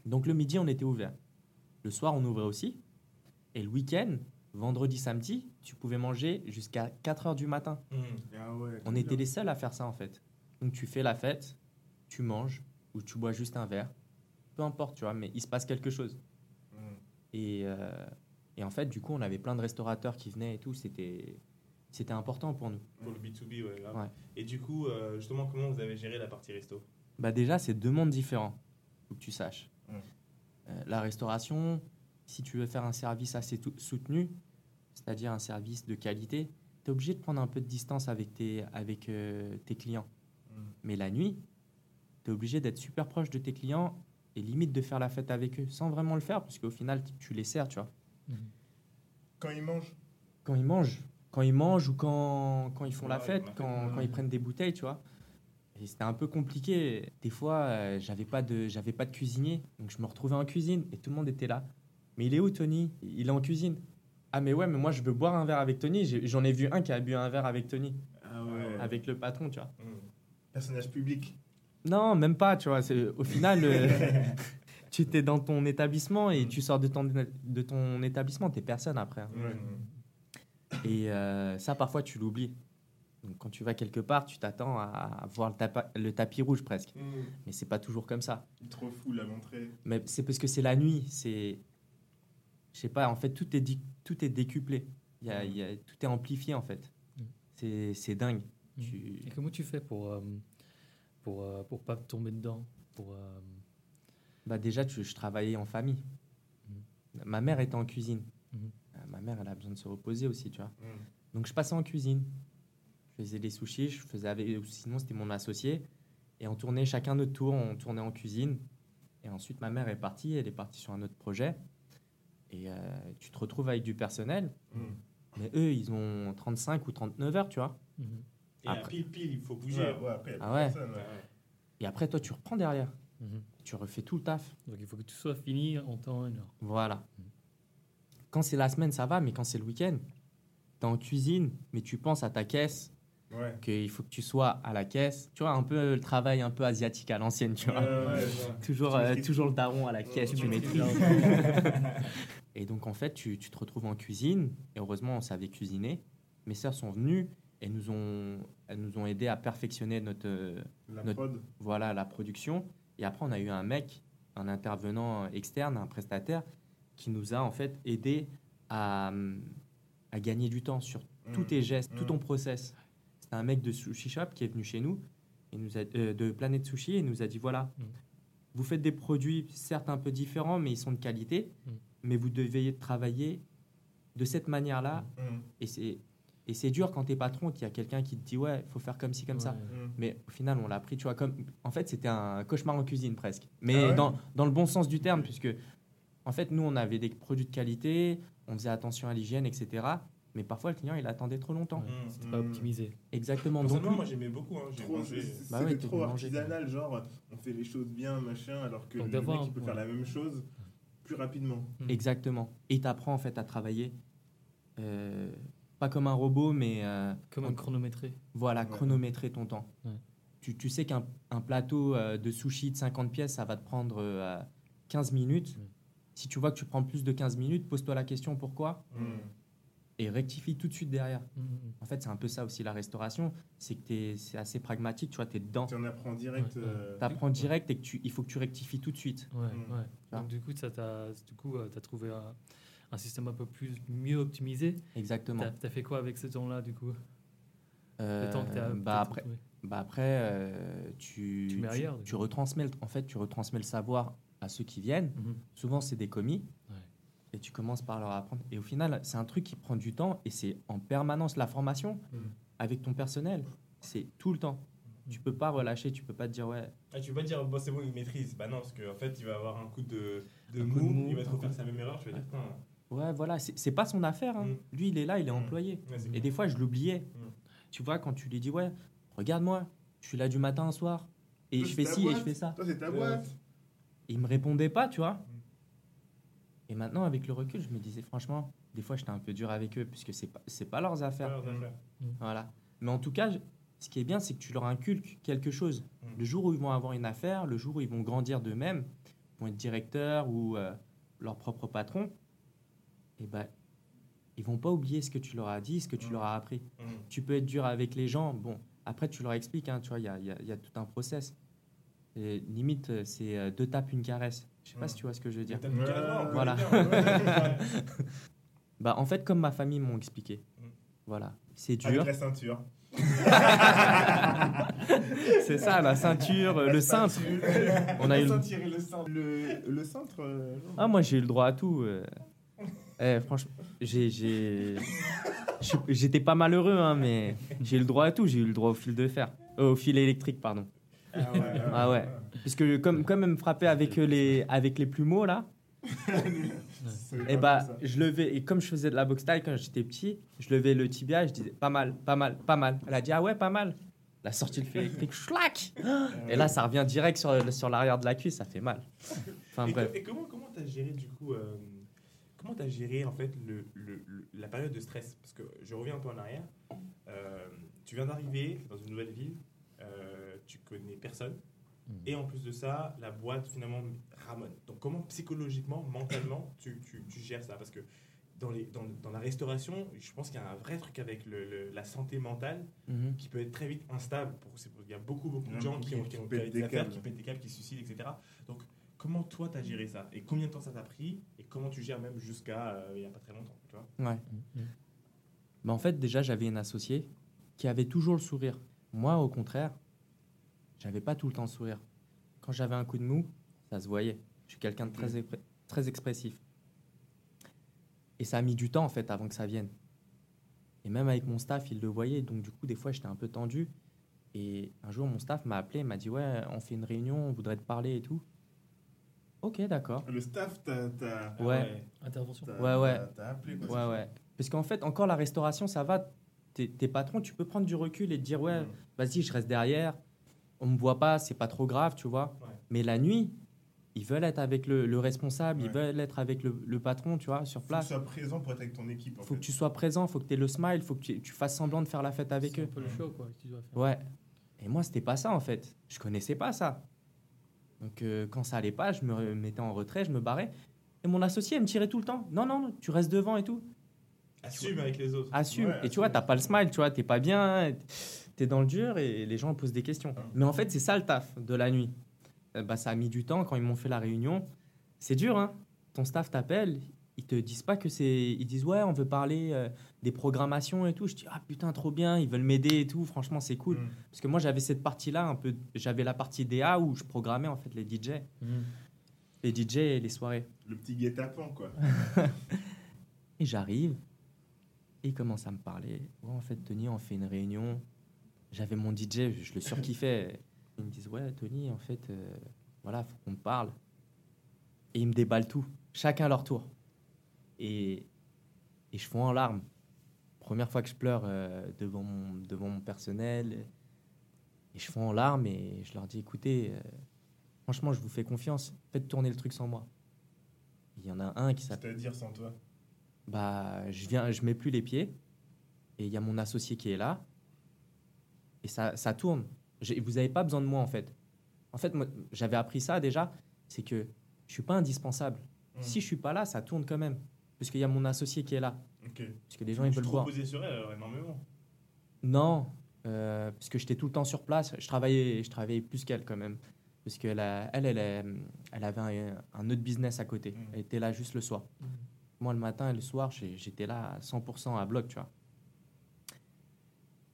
Donc le midi, on était ouvert. Le soir, on ouvrait aussi. Et le week-end, vendredi, samedi, tu pouvais manger jusqu'à 4 heures du matin. Hmm. Ah ouais, On était bien. les seuls à faire ça en fait. Donc tu fais la fête, tu manges ou tu bois juste un verre. Peu importe, tu vois, mais il se passe quelque chose. Hmm. Et, euh, et en fait, du coup, on avait plein de restaurateurs qui venaient et tout. C'était, c'était important pour nous. Pour le B2B, ouais, grave. Ouais. Et du coup, euh, justement, comment vous avez géré la partie resto? Bah déjà, c'est deux mondes différents. Faut que tu saches. Euh, la restauration, si tu veux faire un service assez soutenu, c'est-à-dire un service de qualité, tu es obligé de prendre un peu de distance avec tes, avec, euh, tes clients. Hmm. Mais la nuit, tu es obligé d'être super proche de tes clients et limite de faire la fête avec eux, sans vraiment le faire, parce qu'au final, tu- les sers, tu vois. Mhm. Quand ils mangent, Quand ils mangent, quand ils mangent ou quand, quand ils font la Ouais, fête, la fête, quand, quand ils prennent des bouteilles, tu vois. Et c'était un peu compliqué. Des fois, euh, j'avais pas de j'avais pas de cuisinier, donc je me retrouvais en cuisine et tout le monde était là. Mais il est où Tony? Il est en cuisine. Ah, mais ouais, mais moi, je veux boire un verre avec Tony. J'en ai vu un qui a bu un verre avec Tony, Ah ouais. avec le patron, tu vois. Mm. Personnage public. Non, même pas, tu vois. c'est- Au final, euh, tu étais dans ton établissement et tu sors de ton, de ton établissement, t'es personne après. hein. Et euh, ça, parfois, tu l'oublies. Donc, quand tu vas quelque part, tu t'attends à, à voir le, tapa- le tapis rouge presque. Mm. Mais c'est pas toujours comme ça. Trop fou la montrer. Mais c'est parce que c'est la nuit. C'est, je sais pas. En fait, tout est di- tout est décuplé. Il y a, il y a- tout est amplifié en fait. Mm. C'est, c'est dingue. Mm. Tu- Et comment tu fais pour, euh, pour, euh, pour pas tomber dedans pour, euh, Bah déjà, tu- je travaillais en famille. Ma mère était en cuisine. Ma mère, elle a besoin de se reposer aussi, tu vois. Mm. Donc je passais en cuisine. Je faisais des sushis, je faisais avec, ou sinon c'était mon associé. Et on tournait chacun notre tour, on tournait en cuisine. Et ensuite ma mère est partie, elle est partie sur un autre projet. Et euh, tu te retrouves avec du personnel. Mm. Mais eux, ils ont 35 ou 39 heures, tu vois. Et à Après- pile, pile, il faut bouger. Ouais, ouais, après, y a Ah plus ouais. personne, ouais. Et après, toi, tu reprends derrière. Mhm. Tu refais tout le taf. Donc il faut que tout soit fini en temps et en heure. Voilà. Mhm. Quand c'est la semaine, ça va, mais quand c'est le week-end, t'es en cuisine, mais tu penses à ta caisse, Ouais. qu'il faut que tu sois à la caisse. Tu vois, un peu le travail un peu asiatique à l'ancienne, tu vois. Ouais, ouais, ouais. Toujours, euh, toujours le daron à la caisse, tu maîtrises. et donc, en fait, tu, tu te retrouves en cuisine. Et heureusement, on savait cuisiner. Mes sœurs sont venues et nous ont, elles nous ont aidé à perfectionner notre, euh, La Notre- prod. voilà, la production. Et après, on a eu un mec, un intervenant externe, un prestataire, qui nous a en fait aidé à, hum, à gagner du temps sur tous Mm. tes gestes, tout Mm. ton process. C'était un mec de Sushi Shop qui est venu chez nous, et nous a, euh, de Planète Sushi, et nous a dit voilà, Mm. vous faites des produits certes un peu différents, mais ils sont de qualité, mais vous devez travailler de cette manière-là. Et c'est et c'est dur quand t'es patron, qu'il y a quelqu'un qui te dit ouais, faut faire comme ci, comme ça. Mais au final, on l'a pris, tu vois, comme. En fait, c'était un cauchemar en cuisine presque. Mais Ah ouais dans, dans le bon sens du terme, puisque, en fait, nous, on avait des produits de qualité, on faisait attention à l'hygiène, etc. Mais parfois, le client, il attendait trop longtemps. Ouais, Mm. C'était pas Mm. optimisé. Exactement. Donc, moi j'aimais beaucoup. Hein. J'ai Trop, mangé. Bah ouais, trop artisanal, genre on fait les choses bien, machin, alors que Donc le mec il peut faire la même chose plus rapidement. Mm. Exactement. Et t'apprends, en fait, à travailler. euh, pas comme un robot, mais. euh, Comme un chronométré. Voilà, Ouais. chronométrer ton temps. Ouais. Tu, tu sais qu'un un plateau euh, de sushi de 50 pièces, ça va te prendre euh, 15 minutes. Ouais. Si tu vois que tu prends plus de 15 minutes, pose-toi la question pourquoi Mm. et rectifie tout de suite derrière. Mhm. En fait, c'est un peu ça aussi la restauration, c'est que t'es- c'est assez pragmatique, tu vois, tu es dedans. Tu en apprends direct. Ouais, ouais. euh, Tu apprends direct et que tu, il faut que tu rectifies tout de suite. Ouais, Mm. ouais. Ah. Donc du coup, ça t'a, du coup, euh, t'as trouvé un, un système un peu plus mieux optimisé. Exactement. T'as, t'as fait quoi avec ce temps-là, du coup? Euh, Le temps que t'as, bah, après, bah après euh, tu, Tu mets ailleurs, tu retransmets, le- en fait, tu retransmets le savoir à ceux qui viennent. Mhm. Souvent, c'est des commis. Ouais. Et tu commences par leur apprendre. Et au final, c'est un truc qui prend du temps et c'est en permanence la formation Mhm. avec ton personnel. C'est tout le temps. Tu peux pas relâcher, tu peux pas te dire ouais. Ah, tu peux pas dire, bon, c'est bon, il maîtrise. Bah non, parce qu'en fait, il va avoir un coup de, mou, coup de mou, il va te refaire coup sa même erreur. Tu vas dire, putain. Ouais, voilà, c'est pas son affaire. hein. Mm. Lui, il est là, il est Mm. employé. Ouais, Et des fois, je l'oubliais. Mm. Tu vois, quand tu lui dis ouais, regarde-moi, je suis là du matin au soir. Et Toi, je fais ci et je boîte. fais ça. Toi, c'est ta Ouais. Boîte. Il me répondait pas, tu vois. Et maintenant, avec le recul, je me disais franchement, des fois, j'étais un peu dur avec eux, puisque c'est pas, c'est pas leurs Faire affaires. leurs affaires. Voilà. Mais en tout cas, ce qui est bien, c'est que tu leur inculques quelque chose. Mm. Le jour où ils vont avoir une affaire, le jour où ils vont grandir d'eux-mêmes, ils vont être directeurs ou euh, leur propre patron, et ben, ils vont pas oublier ce que tu leur as dit, ce que tu Mm. leur as appris. Mm. Tu peux être dur avec les gens, bon, après tu leur expliques, hein, tu vois, il y a, il y a- il y a tout un process. Et limite, euh, c'est euh, deux tapes, une caresse. Je sais pas si tu vois ce que je veux dire. Ouais, voilà. Bah, en fait, comme ma famille m'ont expliqué. Mm. Voilà, c'est Avec dur. la ceinture. C'est ça, la ceinture, euh, le cintre. On a eu le- cintre. Le, le cintre. euh, Ah, moi, j'ai eu le droit à tout. euh. Eh, franchement, j'ai, j'étais pas malheureux, hein, mais j'ai eu le droit à tout. J'ai eu le droit au fil de fer. Euh, au fil électrique, pardon. Ah ouais. Ah ouais. Parce que comme, comme elle me frappait avec les, avec les plumeaux, là, et grave bah, je levais, et comme je faisais de la boxe taille quand j'étais petit, je levais le tibia et je disais pas mal, pas mal, pas mal. Elle a dit ah ouais, pas mal. Elle a sorti le fil électrique, schlac Et là, ça revient direct sur, sur l'arrière de la cuisse, ça fait mal. Enfin et, bref. et comment comment t'as géré du coup euh, comment tu as géré en fait le, le- le- la période de stress? Parce que je reviens un peu en arrière. Euh, tu viens d'arriver dans une nouvelle ville, tu connais personne. Mhm. Et en plus de ça, la boîte finalement ramène. Donc comment psychologiquement, mentalement, tu, tu- tu gères ça? Parce que dans, les, dans, dans la restauration, je pense qu'il y a un vrai truc avec le- le- la santé mentale Mhm. qui peut être très vite instable. Pour, c'est pour- il y a beaucoup, beaucoup de gens qui ont, qui qui ont pètent des des affaires, câbles. qui pètent des câbles, qui se suicident, etc. Donc comment toi, tu as géré ça? Et combien de temps ça t'a pris? Et comment tu gères même jusqu'à euh, il n'y a pas très longtemps tu vois? Ouais. Bah, en fait, déjà, j'avais une associée qui avait toujours le sourire. Moi, au contraire, j'avais pas tout le temps le sourire. Quand j'avais un coup de mou, ça se voyait. Je suis quelqu'un de très, épre- très expressif. Et ça a mis du temps, en fait, avant que ça vienne. Et même avec mon staff, il le voyait. Donc, du coup, des fois, j'étais un peu tendu. Et un jour, mon staff m'a appelé, m'a dit Ouais, on fait une réunion, on voudrait te parler et tout. Ok, d'accord. Le staff t'a Ah Ouais. Intervention. t'a- Ouais, ouais. t'a- t'a appelé. Quoi, Ouais, ouais. Parce qu'en fait, encore la restauration, ça va. T'es t'es patron, tu peux prendre du recul et te dire Ouais, Mm. vas-y, je reste derrière. On me voit pas, c'est pas trop grave, tu vois. Ouais. Mais la nuit, ils veulent être avec le, le responsable, ils veulent être avec le, le patron, tu vois, sur Faut que tu place. sois présent pour être avec ton équipe. En Faut fait. que tu sois présent, faut que tu aies le smile, faut que tu, tu fasses semblant de faire la fête avec C'est un eux. peu le show, quoi, que tu dois faire. Ouais. Et moi, c'était pas ça en fait. Je connaissais pas ça. Donc euh, quand ça allait pas, je me mettais en retrait, je me barrais. Et mon associé, elle me tirait tout le temps. Non, non, non, tu restes devant et tout. Assume avec les autres. Assume. Ouais, et tu vois, t'as pas le smile, tu vois, t'es pas bien, t'es dans le dur et les gens posent des questions. Ah. Mais en fait, c'est ça le taf de la nuit. Euh, bah, ça a mis du temps quand ils m'ont fait la réunion. C'est dur, hein. Ton staff t'appelle, ils te disent pas que c'est. Ils disent, ouais, on veut parler euh, des programmations et tout. Je dis, ah putain, trop bien, ils veulent m'aider et tout. Franchement, c'est cool. Mm. Parce que moi, j'avais cette partie-là, un peu. J'avais la partie DA où je programmais en fait les DJ. Mhm. Les DJ et les soirées. Le petit guet-apens, quoi. Et j'arrive, commence à me parler. En fait, Tony, on fait une réunion. J'avais mon DJ, je, le surkiffais. Ils me disent, ouais, Tony, en fait, euh, voilà, faut qu'on te parle. Et ils me déballent tout, chacun à leur tour. Et, et je fonds en larmes. Première fois que je pleure euh, devant, mon, devant mon personnel. Et je fonds en larmes et je leur dis, écoutez, euh, franchement, je vous fais confiance. Faites tourner le truc sans moi. Il y en a un qui s'appelle C'est-à-dire sans toi? Bah, je viens, je mets plus les pieds et il y a mon associé qui est là et ça, ça tourne. Vous n'avez pas besoin de moi en fait. En fait, moi, j'avais appris ça déjà, c'est que je suis pas indispensable. Mm. Si je suis pas là, ça tourne quand même, parce qu'il y a mon associé qui est là, parce que les gens ils Tu veulent voir. reposais sur elle alors, énormément. Non, euh, parce que j'étais tout le temps sur place. Je travaillais, je travaillais plus qu'elle quand même. Parce qu'elle elle, elle, elle avait un, un autre business à côté. Mm. Elle était là juste le soir. Mhm. Moi, le matin et le soir, j'étais là à 100% à bloc, tu vois.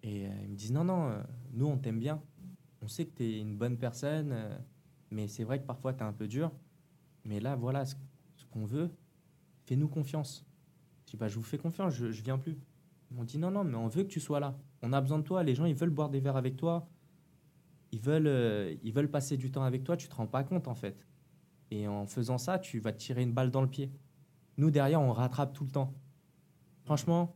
Et euh, ils me disent non, non, euh, nous, on t'aime bien. On sait que tu es une bonne personne, euh, mais c'est vrai que parfois, tu es un peu dur. Mais là, voilà ce, ce qu'on veut. Fais-nous confiance. Je dis, bah, je vous fais confiance, je, je viens plus. Ils m'ont dit non, non, mais on veut que tu sois là. On a besoin de toi. Les gens, ils veulent boire des verres avec toi. Ils veulent, euh, ils veulent passer du temps avec toi. Tu te rends pas compte, en fait. Et en faisant ça, tu vas te tirer une balle dans le pied. Nous, derrière, on rattrape tout le temps. Franchement,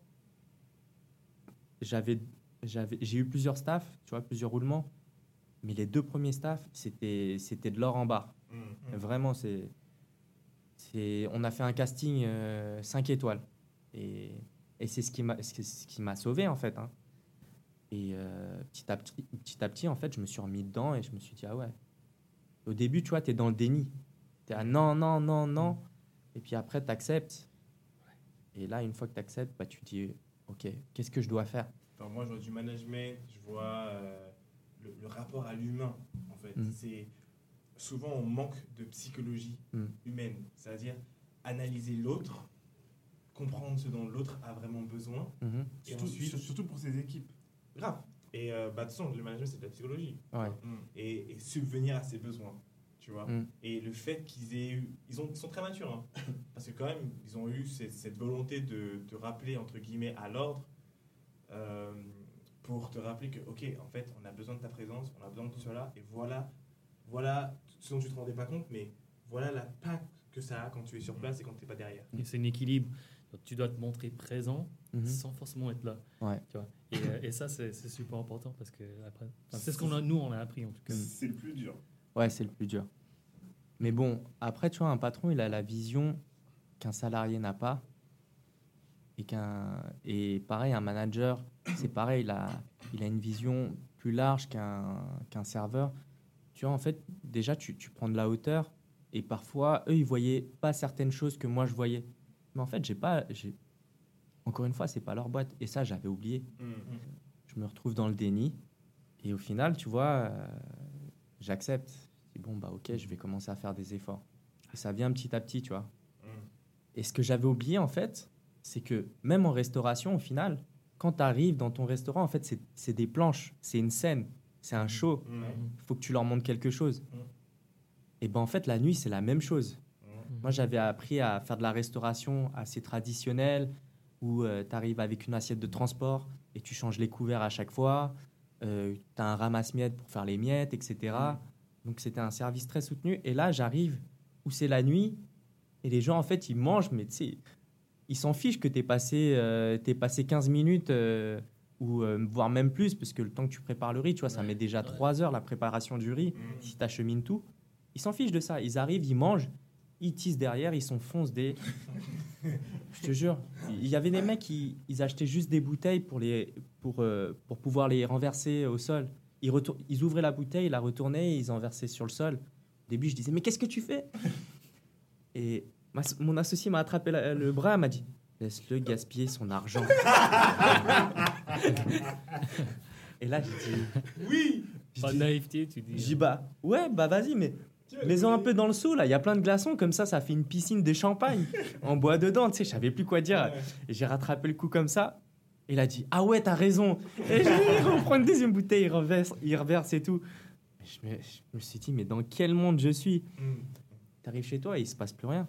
j'avais, j'avais, j'ai eu plusieurs staffs, tu vois, plusieurs roulements. Mais les deux premiers staffs, c'était, c'était de l'or en barre. Mm. Vraiment, c'est, c'est, on a fait un casting 5 étoiles. Et, et c'est ce qui m'a, c'est ce qui m'a sauvé, en fait. hein. Et euh, petit, à petit, petit à petit, en fait, je me suis remis dedans et je me suis dit, ah ouais. Au début, tu vois, tu es dans le déni. Tu es à non, non, non, non. Et puis après, tu acceptes. Et là, une fois que tu acceptes, bah, tu te dis, ok, qu'est-ce que je dois faire? Moi, je vois du management, je vois euh, le, le rapport à l'humain, en fait. Mm. C'est souvent on manque de psychologie Mm. humaine, c'est-à-dire analyser l'autre, comprendre ce dont l'autre a vraiment besoin. Mhm. Et Surtout, ensuite- sur- surtout pour ces équipes. Grave. Et euh, bah, de toute façon, le management, c'est de la psychologie. Ouais. Mm. Et, et subvenir à ses besoins, tu vois. Mm. Et le fait qu'ils aient eu. Ils, ont, ils sont très matures, hein. parce que quand même, ils ont eu cette, cette volonté de, de rappeler, entre guillemets, à l'ordre, euh, pour te rappeler que, ok, en fait, on a besoin de ta présence, on a besoin de tout cela, et voilà, voilà ce dont tu te rendais pas compte, mais voilà l'impact que ça a quand tu es sur place et quand tu n'es pas derrière. Et c'est un équilibre. Donc, tu dois te montrer présent Mhm. sans forcément être là. Ouais. Tu vois. Et, euh, et ça, c'est c'est super important parce que après, enfin, c'est ce qu'on a, nous, on a appris en tout cas. C'est le plus dur. Ouais, c'est le plus dur. Mais bon, après, tu vois, un patron, il a la vision qu'un salarié n'a pas. Et, qu'un, et pareil, un manager, c'est pareil, il a, il a une vision plus large qu'un, qu'un serveur. Tu vois, en fait, déjà, tu, tu prends de la hauteur. Et parfois, eux, ils voyaient pas certaines choses que moi, je voyais. Mais en fait, j'ai pas. J'ai... Encore une fois, c'est pas leur boîte. Et ça, j'avais oublié. Mm. Je me retrouve dans le déni. Et au final, tu vois, euh, j'accepte. Bon, bah, ok, je vais commencer à faire des efforts. Et ça vient petit à petit, tu vois. Mm. Et ce que j'avais oublié, en fait, c'est que même en restauration, au final, quand tu arrives dans ton restaurant, en fait, c'est- des planches, c'est une scène, c'est un show. Mm. Il faut que tu leur montres quelque chose. Mm. Et ben en fait, la nuit, c'est la même chose. Mm. Moi, j'avais appris à faire de la restauration assez traditionnelle, où tu arrives avec une assiette de transport et tu changes les couverts à chaque fois. tu as un ramasse-miettes pour faire les miettes, etc. Donc, c'était un service très soutenu. Et là, j'arrive où c'est la nuit et les gens, en fait, ils mangent, mais tu sais, ils s'en fichent que tu passé, euh, passé 15 minutes. euh, ou euh, voire même plus, parce que le temps que tu prépares le riz, tu vois, ça met déjà ouais. 3 heures la préparation du riz Mm. si tu achemines tout, ils s'en fichent de ça. Ils arrivent, ils mangent, ils tissent derrière, ils s'enfoncent des. Je te jure, il y avait des mecs qui ils achetaient juste des bouteilles pour, les, pour, euh, pour pouvoir les renverser au sol. Ils, retour- ils ouvraient la bouteille, ils la retournaient, ils en versaient sur le sol. Au début, je disais, mais qu'est-ce que tu fais? Et ma- mon associé m'a attrapé la- le bras, m'a dit, laisse-le gaspiller son argent. Et là, j'ai dit, Oui Pas de naïveté, tu dis. je dis, bah, ouais, bah vas-y, mais Mets-en un peu dans le seau, là. Il y a plein de glaçons, comme ça, ça fait une piscine de champagne. On boit dedans, tu sais, je savais plus quoi dire. Et j'ai rattrapé le coup comme ça. Et il a dit Ah ouais, t'as raison. Et je il reprend une deuxième bouteille, il reverse, il reverse et tout. Je me, je me suis dit Mais dans quel monde je suis Mm. T'arrives chez toi et il se passe plus rien.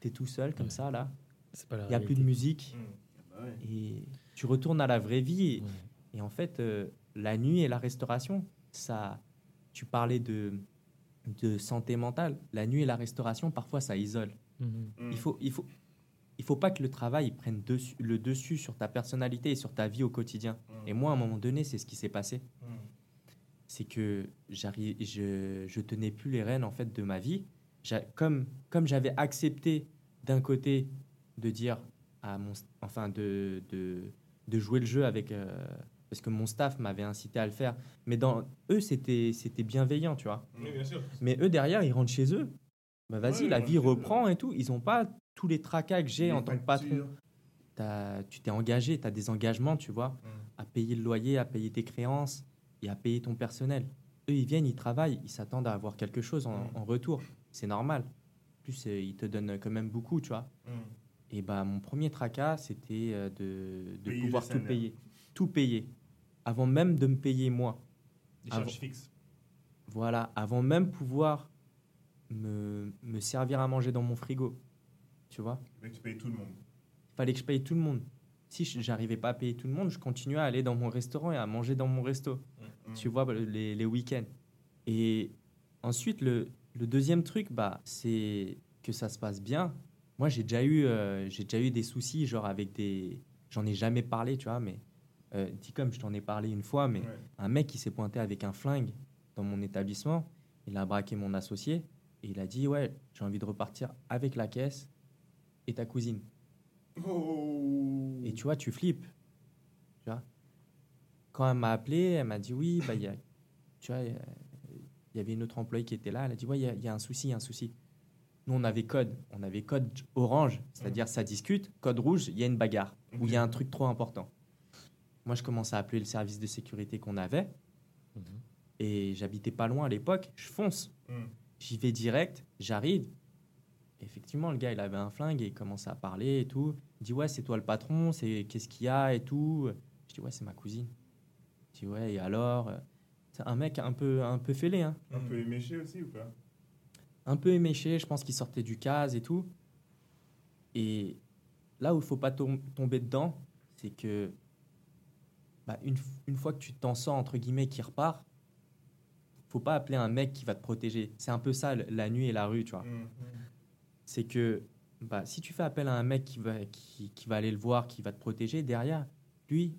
T'es tout seul, comme Ouais. ça, là. C'est pas la Il n'y a plus de musique. Mm. Bah ouais. Et tu retournes à la vraie vie. Et, Ouais. et en fait, euh, la nuit et la restauration, ça. Tu parlais de, de santé mentale. La nuit et la restauration, parfois, ça isole. Mhm. Mm. Il faut, il faut, il faut pas que le travail il prenne dessus, le dessus sur ta personnalité et sur ta vie au quotidien. Mm. Et moi, à un moment donné, c'est ce qui s'est passé. Mm. C'est que j'arrive, je, je tenais plus les rênes en fait de ma vie. Comme, comme j'avais accepté d'un côté de dire à mon, enfin de, de, de jouer le jeu avec, euh, parce que mon staff m'avait incité à le faire. Mais dans eux, c'était, c'était bienveillant, tu vois. Oui, bien sûr. Mais eux, derrière, ils rentrent chez eux. Bah vas-y, Ouais, la vie reprend et tout. Ils n'ont pas tous les tracas que j'ai en tant que patron. tu t'es engagé, tu as des engagements, tu vois, Mm. à payer le loyer, à payer tes créances et à payer ton personnel. Eux, ils viennent, ils travaillent, ils s'attendent à avoir quelque chose en, Mm. en retour. C'est normal. En plus, euh, ils te donnent quand même beaucoup, tu vois. Mm. Et bah, mon premier tracas, c'était euh, de, pouvoir tout payer. Tout payer. Avant même de me payer moi. Des Avant- charges fixes. Voilà, avant même pouvoir me, me servir à manger dans mon frigo. Tu vois Mais tu payes tout le monde. Il fallait que je paye tout le monde. Si je- j'arrivais pas à payer tout le monde, je continuais à aller dans mon restaurant et à manger dans mon resto. Mm. Tu vois, bah, les, les week-ends. Et ensuite, le, le deuxième truc, bah, c'est que ça se passe bien. Moi, j'ai déjà, eu, euh, j'ai déjà eu des soucis, genre avec des... J'en ai jamais parlé, tu vois, mais... Euh, dis comme je t'en ai parlé une fois, mais Ouais. un mec qui s'est pointé avec un flingue dans mon établissement, il a braqué mon associé et il a dit ouais j'ai envie de repartir avec la caisse et ta cousine. Oh. Et tu vois tu flippes. Tu vois Quand elle m'a appelé, elle m'a dit oui bah il y a tu vois il y avait une autre employée qui était là, elle a dit ouais il y a- il y, a un souci, il y a un souci. Nous on avait code, on avait code orange, c'est-à-dire ça discute, code rouge, il y a une bagarre ou il y a un truc trop important. Moi je commence à appeler le service de sécurité qu'on avait Mhm. et j'habitais pas loin à l'époque, je fonce. Mm. J'y vais direct, j'arrive. Effectivement, le gars, il avait un flingue et il commence à parler et tout. Il dit Ouais, c'est toi le patron, c'est qu'est-ce qu'il y a et tout. Je dis Ouais, c'est ma cousine. Je dis Ouais, et alors C'est un mec un peu, un peu fêlé, hein. Un peu éméché aussi ou pas? Un peu éméché, je pense qu'il sortait du case et tout. Et là où il faut pas tom- tomber dedans, c'est que bah, une, une fois que tu t'en sors, entre guillemets, qui repart, faut pas appeler un mec qui va te protéger. C'est un peu ça, la nuit et la rue, tu vois. Mm. C'est que bah, si tu fais appel à un mec qui va, qui, qui va aller le voir, qui va te protéger, derrière, lui,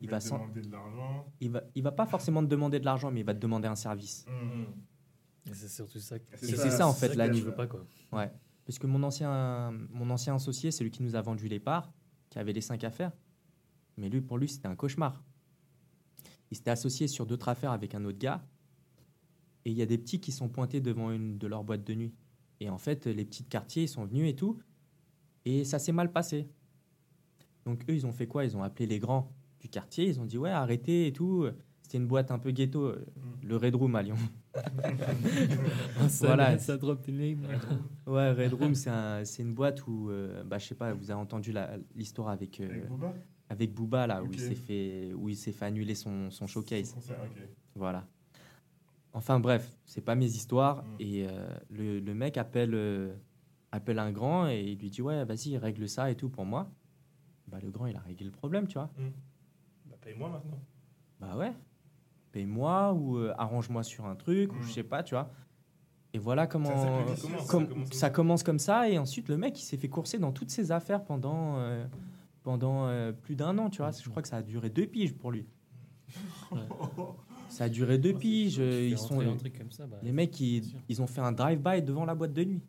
il va, demander de l'argent. il va, il va pas forcément te demander de l'argent, mais il va te demander un service. Mm. Et c'est surtout ça. que- C'est Et c'est ça, en fait, la nuit. pas quoi. Parce Parce que mon ancien, mon ancien associé, c'est lui qui nous a vendu les parts, qui avait les cinq affaires. Mais lui, pour lui, c'était un cauchemar. Il s'était associé sur d'autres affaires avec un autre gars. Et il y a des petits qui sont pointés devant une de leurs boîtes de nuit. Et en fait, les petits de quartier, ils sont venus et tout. Et ça s'est mal passé. Donc eux, ils ont fait quoi? Ils ont appelé les grands du quartier. Ils ont dit, ouais, arrêtez et tout. C'était une boîte un peu ghetto, euh, le Red Room à Lyon. Ça, Voilà. ça drop the name. Ouais, Red Room, c'est un- c'est une boîte où, euh, bah, je sais pas, vous avez entendu l'histoire avec, euh, Avec Booba? avec Booba, là, où il s'est fait, où il s'est fait annuler son, son showcase. Son concert, ok. Voilà. Enfin bref, c'est pas mes histoires. Mm. Et euh, le, le mec appelle, euh, appelle un grand et il lui dit Ouais, vas-y, règle ça et tout pour moi. Bah, le grand, il a réglé le problème, tu vois. Bah, paye-moi maintenant. Bah ouais, paye-moi ou euh, arrange-moi sur un truc, ou Mm. je sais pas, tu vois. Et voilà comment Ça, ça peut vite comment- comme- ça commence comme ça commence comme ça. Et ensuite, le mec, il s'est fait courser dans toutes ses affaires pendant, pendant plus d'un an, tu vois. Je crois que ça a duré deux piges pour lui. Ça a duré deux piges. Fais Ils sont, rentrer un truc comme ça. bah, les mecs, ils, ils ont fait un drive-by devant la boîte de nuit.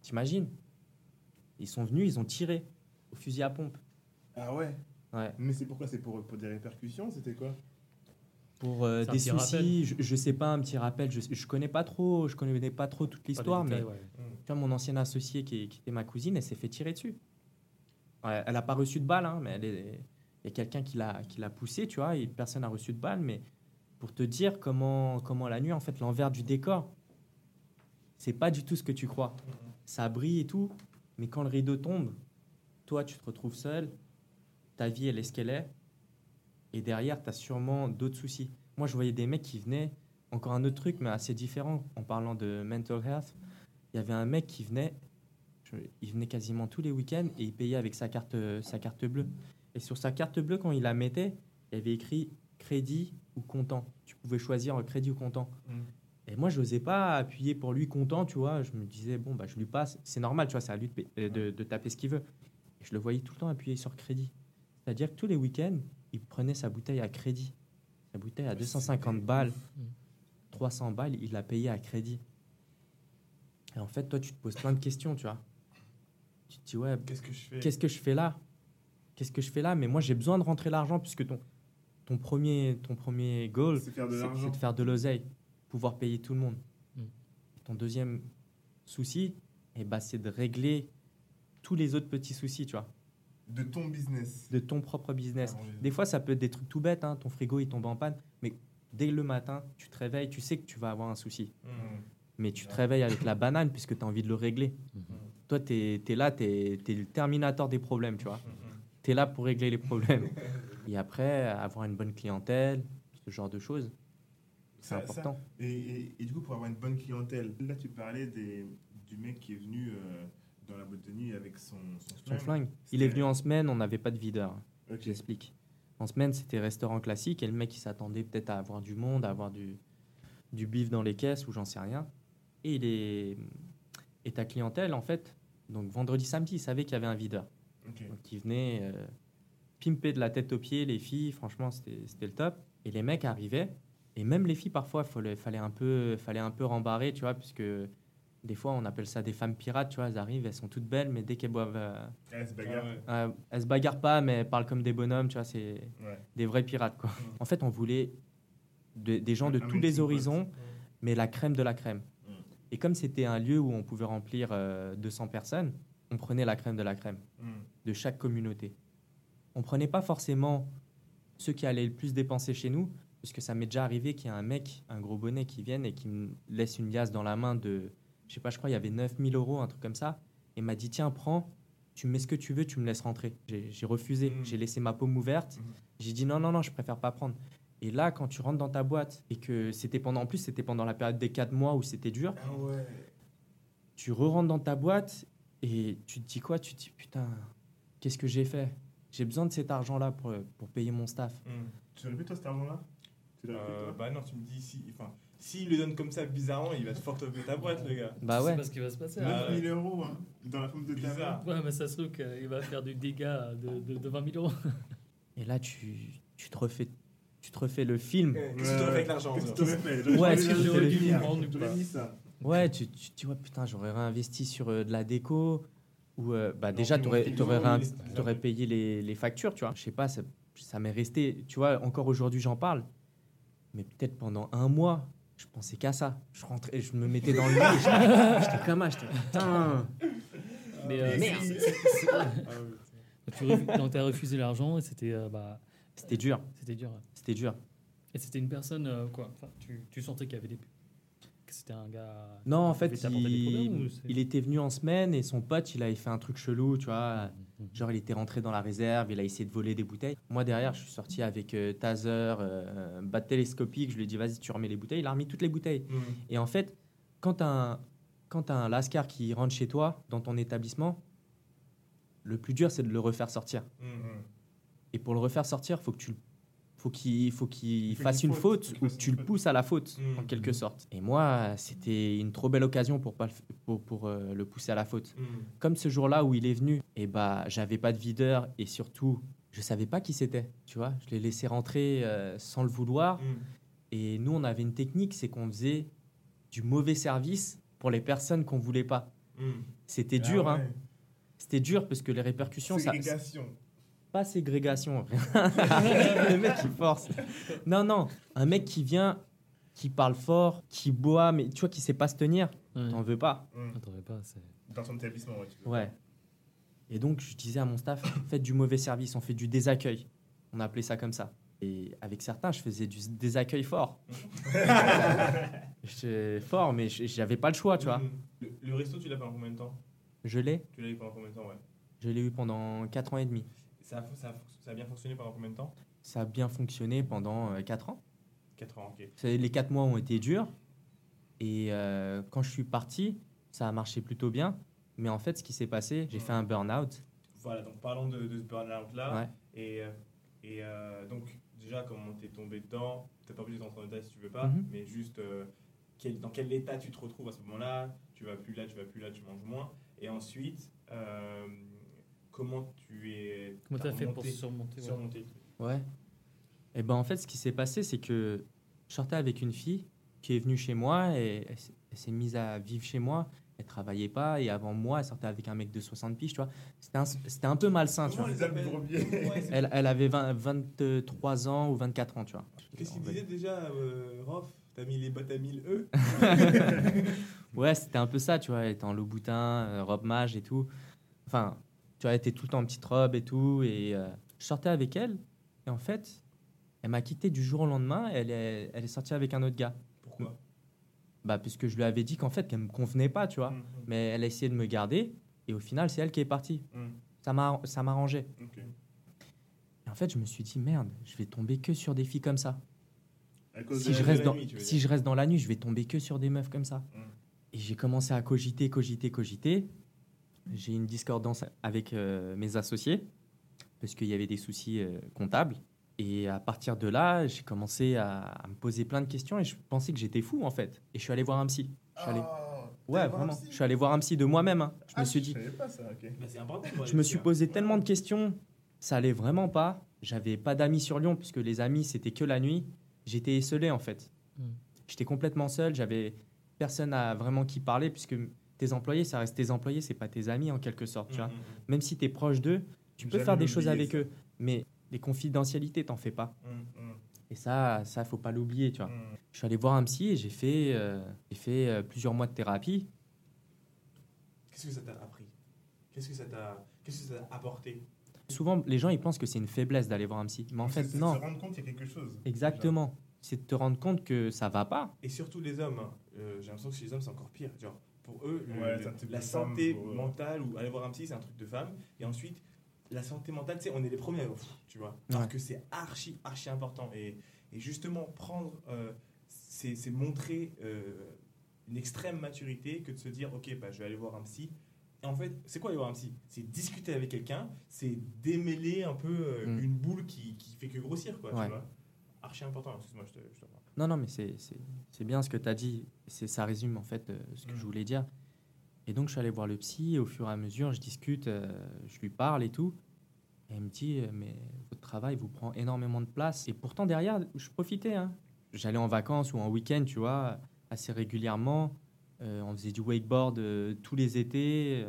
T'imagines? Ils sont venus, ils ont tiré au fusil à pompe. Ah ouais? Ouais. Mais c'est pourquoi? C'est pour, pour des répercussions? C'était quoi? Pour euh, des soucis, je, je sais pas, un petit rappel. Je, je connais pas trop, je connais pas trop toute l'histoire, mais ouais. tu vois, mon ancienne associée qui, qui était ma cousine, elle s'est fait tirer dessus. Ouais, elle a pas reçu de balle, hein, mais elle est- y a quelqu'un qui l'a qui l'a poussé, tu vois, et personne n'a reçu de balle. Mais pour te dire comment comment la nuit, en fait, l'envers du décor, c'est pas du tout ce que tu crois. Ça brille et tout, mais quand le rideau tombe, toi, tu te retrouves seul, ta vie, elle est ce qu'elle est, et derrière, tu as sûrement d'autres soucis. Moi, je voyais des mecs qui venaient, encore un autre truc, mais assez différent, en parlant de mental health. Il y avait un mec qui venait, il venait quasiment tous les week-ends et il payait avec sa carte, sa carte bleue. Et sur sa carte bleue, quand il la mettait, il y avait écrit crédit ou comptant. Tu pouvais choisir un crédit ou comptant. Mm. Et moi, je n'osais pas appuyer pour lui comptant, tu vois. Je me disais, bon, bah, je lui passe. C'est normal, tu vois, c'est à lui de, pa- euh, de- de taper ce qu'il veut. Et je le voyais tout le temps appuyer sur crédit. C'est-à-dire que tous les week-ends, il prenait sa bouteille à crédit. Sa bouteille à 250 balles, 300 balles, il l'a payé à crédit. Et en fait, toi, tu te poses plein de questions, tu vois. Tu te dis, ouais, Qu'est-ce que je fais? qu'est-ce que je fais là? Qu'est-ce que je fais là Mais moi, j'ai besoin de rentrer l'argent puisque ton, ton, premier, ton premier goal, C'est de faire de l'oseille, pouvoir payer tout le monde. Mm. Et ton deuxième souci, eh ben, c'est de régler tous les autres petits soucis, tu vois, De ton business. de ton propre business. Ah. Des fois, ça peut être des trucs tout bêtes, hein, ton frigo il tombe en panne, mais dès le matin, tu te réveilles, tu sais que tu vas avoir un souci. Mm. Mais tu te réveilles avec la banane puisque tu as envie de le régler. Mhm. Toi, tu es, là, tu es, le terminateur des problèmes, tu vois. Tu es là pour régler les problèmes. Et après, avoir une bonne clientèle, ce genre de choses, c'est Ça- important. Et, et- et du coup, pour avoir une bonne clientèle, là, tu parlais des, du mec qui est venu euh, dans la boîte de nuit avec son, son Son flingue. flingue. Il est venu en semaine, on n'avait pas de videur. Ok. J'explique. En semaine, c'était restaurant classique et le mec, il s'attendait peut-être à avoir du monde, à avoir du, du bif dans les caisses ou j'en sais rien. Et, il est... et ta clientèle, en fait, donc vendredi, samedi, il savait qu'il y avait un videur. Ok. Donc, il venait euh, pimper de la tête aux pieds, les filles, franchement, c'était c'était le top. Et les mecs arrivaient, et même les filles, parfois, il fallait, fallait, un peu, fallait un peu rembarrer, tu vois, puisque des fois, on appelle ça des femmes pirates, tu vois, elles arrivent, elles sont toutes belles, mais dès qu'elles boivent. euh, Ah, euh, elles se bagarrent pas, mais elles parlent comme des bonhommes, tu vois, c'est Ouais. des vrais pirates, quoi. En fait, on voulait de- des gens de Un tous les horizons, mais la crème de la crème. Et comme c'était un lieu où on pouvait remplir euh, 200 personnes, on prenait la crème de la crème Mm. de chaque communauté. On prenait pas forcément ceux qui allaient le plus dépenser chez nous, parce que ça m'est déjà arrivé qu'il y a un mec, un gros bonnet qui vienne et qui me laisse une liasse dans la main de, je sais pas, je crois il y avait 9000 euros, un truc comme ça, et m'a dit tiens prends, tu mets ce que tu veux, tu me laisses rentrer. J'ai refusé, Mm. j'ai laissé ma paume ouverte, Mhm. j'ai dit non non non, je préfère pas prendre. Et là, quand tu rentres dans ta boîte et que c'était pendant, en plus c'était pendant la période des 4 mois où c'était dur, Ah ouais. tu re-rentres dans ta boîte et tu te dis quoi? Tu te dis putain, qu'est-ce que j'ai fait? J'ai besoin de cet argent-là pour, pour payer mon staff. Mm. Tu l'aurais fait toi cet argent-là? Tu Euh, bah non, tu me dis si. Enfin, s'il le donne comme ça bizarrement, il va te fortoper ta boîte, le gars. Bah ouais. pas ce qui va se passer. Ah, 9000 euros hein, dans la forme de. Bizarre. Ouais, mais ça se trouve qu'il va faire du dégât de, de, de 20 000 euros. Et là, tu, tu, te refais, tu te refais le film. Qu'est-ce que tu aurais fait avec l'argent tu Ouais, me rendre ou j'aurais pas mis ça. Ouais, tu, tu te dis, ouais, putain, j'aurais réinvesti sur euh, de la déco. Ou euh, bah, déjà, tu aurais, payé les, les factures, tu vois. Je sais pas, ça, ça m'est resté. Tu vois, encore aujourd'hui, j'en parle. Mais peut-être pendant un mois, je pensais qu'à ça. Je rentrais, je me mettais dans le lit. J'étais comme j'étais putain. Mais euh, Merde. c'est- c'est- tu t'as refusé l'argent et c'était euh, bah, C'était dur, c'était dur. c'était dur. Et c'était une personne euh, quoi enfin, tu, tu sentais qu'il y avait des c'était un gars. Non, en fait, il, il était venu en semaine et son pote, il avait fait un truc chelou, tu vois. Mhm. Genre, il était rentré dans la réserve, il a essayé de voler des bouteilles. Moi, derrière, je suis sorti avec euh, taser, euh, batte télescopique. Je lui ai dit, vas-y, tu remets les bouteilles. Il a remis toutes les bouteilles. Mhm. Et en fait, quand tu as, un Lascar qui rentre chez toi, dans ton établissement, le plus dur, c'est de le refaire sortir. Et pour le refaire sortir, faut que tu, faut qu'il, faut qu'il fasse une faute, ou tu le pousses à la faute, Mhm. en quelque sorte. Et moi, c'était une trop belle occasion pour, pas le, pour, pour, euh, le pousser à la faute. Mhm. Comme ce jour-là où il est venu, et bah, j'avais pas de videur et surtout, je savais pas qui c'était. Tu vois, je l'ai laissé rentrer euh, sans le vouloir. Et nous, on avait une technique, c'est qu'on faisait du mauvais service pour les personnes qu'on voulait pas. C'était Ah dur, hein. C'était dur parce que les répercussions, ça. Pas ségrégation. le mec qui force. Non, non, un mec qui vient, qui parle fort, qui boit, mais tu vois, qui sait pas se tenir, Ouais. t'en veux pas. Mhm. Ah, t'en veux pas, c'est- Dans ton établissement, ouais. tu veux. Ouais. Et donc, je disais à mon staff, faites du mauvais service, on fait du désaccueil. On a appelé ça comme ça. Et avec certains, je faisais du désaccueil fort. J'étais fort, mais j'avais pas le choix, tu vois. Mhm. Le, le resto, tu l'as pendant combien de temps? Je l'ai. Tu l'as eu pendant combien de temps, ouais? Je l'ai eu pendant 4 ans et demi. Ça a, ça, a, ça a bien fonctionné pendant combien de temps? Ça a bien fonctionné pendant 4 ans. 4 ans, ok. Les 4 mois ont été durs. Et euh, quand je suis parti, ça a marché plutôt bien. Mais en fait, ce qui s'est passé, j'ai fait un burn-out. Voilà, donc parlons de, de ce burn-out-là. Ouais. Et, euh, et euh, donc, déjà, comment t'es tombé dedans? T'es pas obligé d'entrer en détail si tu veux pas, Mhm. mais juste euh, quel- dans quel état tu te retrouves à ce moment-là? Tu vas plus là, tu vas plus là, tu manges moins. Et ensuite, euh, comment tu es. Comment t'as fait pour surmonter ouais. surmonter Ouais. Et ben en fait, ce qui s'est passé, c'est que je sortais avec une fille qui est venue chez moi et elle, s'est- mise à vivre chez moi. Elle travaillait pas et avant moi, elle sortait avec un mec de 60 piges, tu vois. C'était un, peu malsain, tu vois. les. Ouais, Elle, elle avait 20 23 ans ou 24 ans, tu vois. Qu'est-ce qu'il disait déjà, euh, Rof T'as mis les bottes à 1000 E Ouais, c'était un peu ça, tu vois. Elle était en Louboutin, euh, robe mage et tout. Enfin, tu vois, elle était tout le temps en petite robe et tout. Et euh, je sortais avec elle. Et en fait, elle m'a quitté du jour au lendemain. Et elle est, elle est sortie avec un autre gars. Pourquoi? Bah, puisque je lui avais dit qu'en fait, qu'elle me convenait pas, tu vois. Mhm. Mais elle a essayé de me garder. Et au final, c'est elle qui est partie. Mhm. Ça m'a ça m'arrangeait. Ok. Et en fait, je me suis dit, merde, je vais tomber que sur des filles comme ça. À cause Si de je, reste dans, nuit, si je reste dans la nuit, je vais tomber que sur des meufs comme ça. Mm. Et j'ai commencé à cogiter, cogiter, cogiter. J'ai une discordance avec euh, mes associés parce qu'il y avait des soucis euh, comptables. Et à partir de là, j'ai commencé à, à me poser plein de questions et je pensais que j'étais fou en fait. Et je suis allé voir un psy. Je suis allé- Ah, Ouais, vraiment. Je suis allé voir un psy de moi-même. hein. Je Ah, me suis dit, Je pas ça. Bah, je me suis posé tellement de questions, ça allait vraiment pas. J'avais pas d'amis sur Lyon puisque les amis c'était que la nuit. J'étais esselé en fait. Mm. J'étais complètement seul. J'avais personne à vraiment qui parler puisque tes employés, ça reste tes employés, c'est pas tes amis en quelque sorte. tu vois. Mhm. Même si tu es proche d'eux, tu peux faire des choses avec ça. eux, mais les confidentialités, t'en fais pas. Et ça, ça faut pas l'oublier, tu vois. Je suis allé voir un psy et j'ai fait, euh, j'ai fait euh, plusieurs mois de thérapie. Qu'est-ce que ça t'a appris? Qu'est-ce que ça t'a qu'est-ce que ça t'a apporté? Souvent, les gens ils pensent que c'est une faiblesse d'aller voir un psy, mais en fait non. Se rendre compte qu'il y a quelque chose. Exactement. C'est de te rendre compte que ça va pas. Et surtout les hommes. hein. Euh, J'ai l'impression que chez les hommes, c'est encore pire. Genre, pour eux, Ouais, le- la femme, santé mentale ou aller voir un psy, c'est un truc de femme. Et ensuite, la santé mentale, tu sais, on est les premiers, tu vois. Alors Ouais. que c'est archi, archi important. Et, et justement, prendre, euh, c'est c'est montrer euh, une extrême maturité que de se dire, ok, bah, je vais aller voir un psy. Et en fait, c'est quoi aller voir un psy? C'est discuter avec quelqu'un, c'est démêler un peu euh, Mm. une boule qui, qui fait que grossir, quoi, Ouais. tu vois. Archi important, excuse-moi, je te, je te. Non, non, mais c'est- c'est c'est bien ce que tu as dit. C'est Ça résume en fait euh, ce que Mm. je voulais dire. Et donc, je suis allé voir le psy et au fur et à mesure, je discute, euh, je lui parle et tout. Et il me dit, euh, mais votre travail vous prend énormément de place. Et pourtant, derrière, je profitais. hein. J'allais en vacances ou en week-end, tu vois, assez régulièrement. Euh, on faisait du wakeboard tous les étés.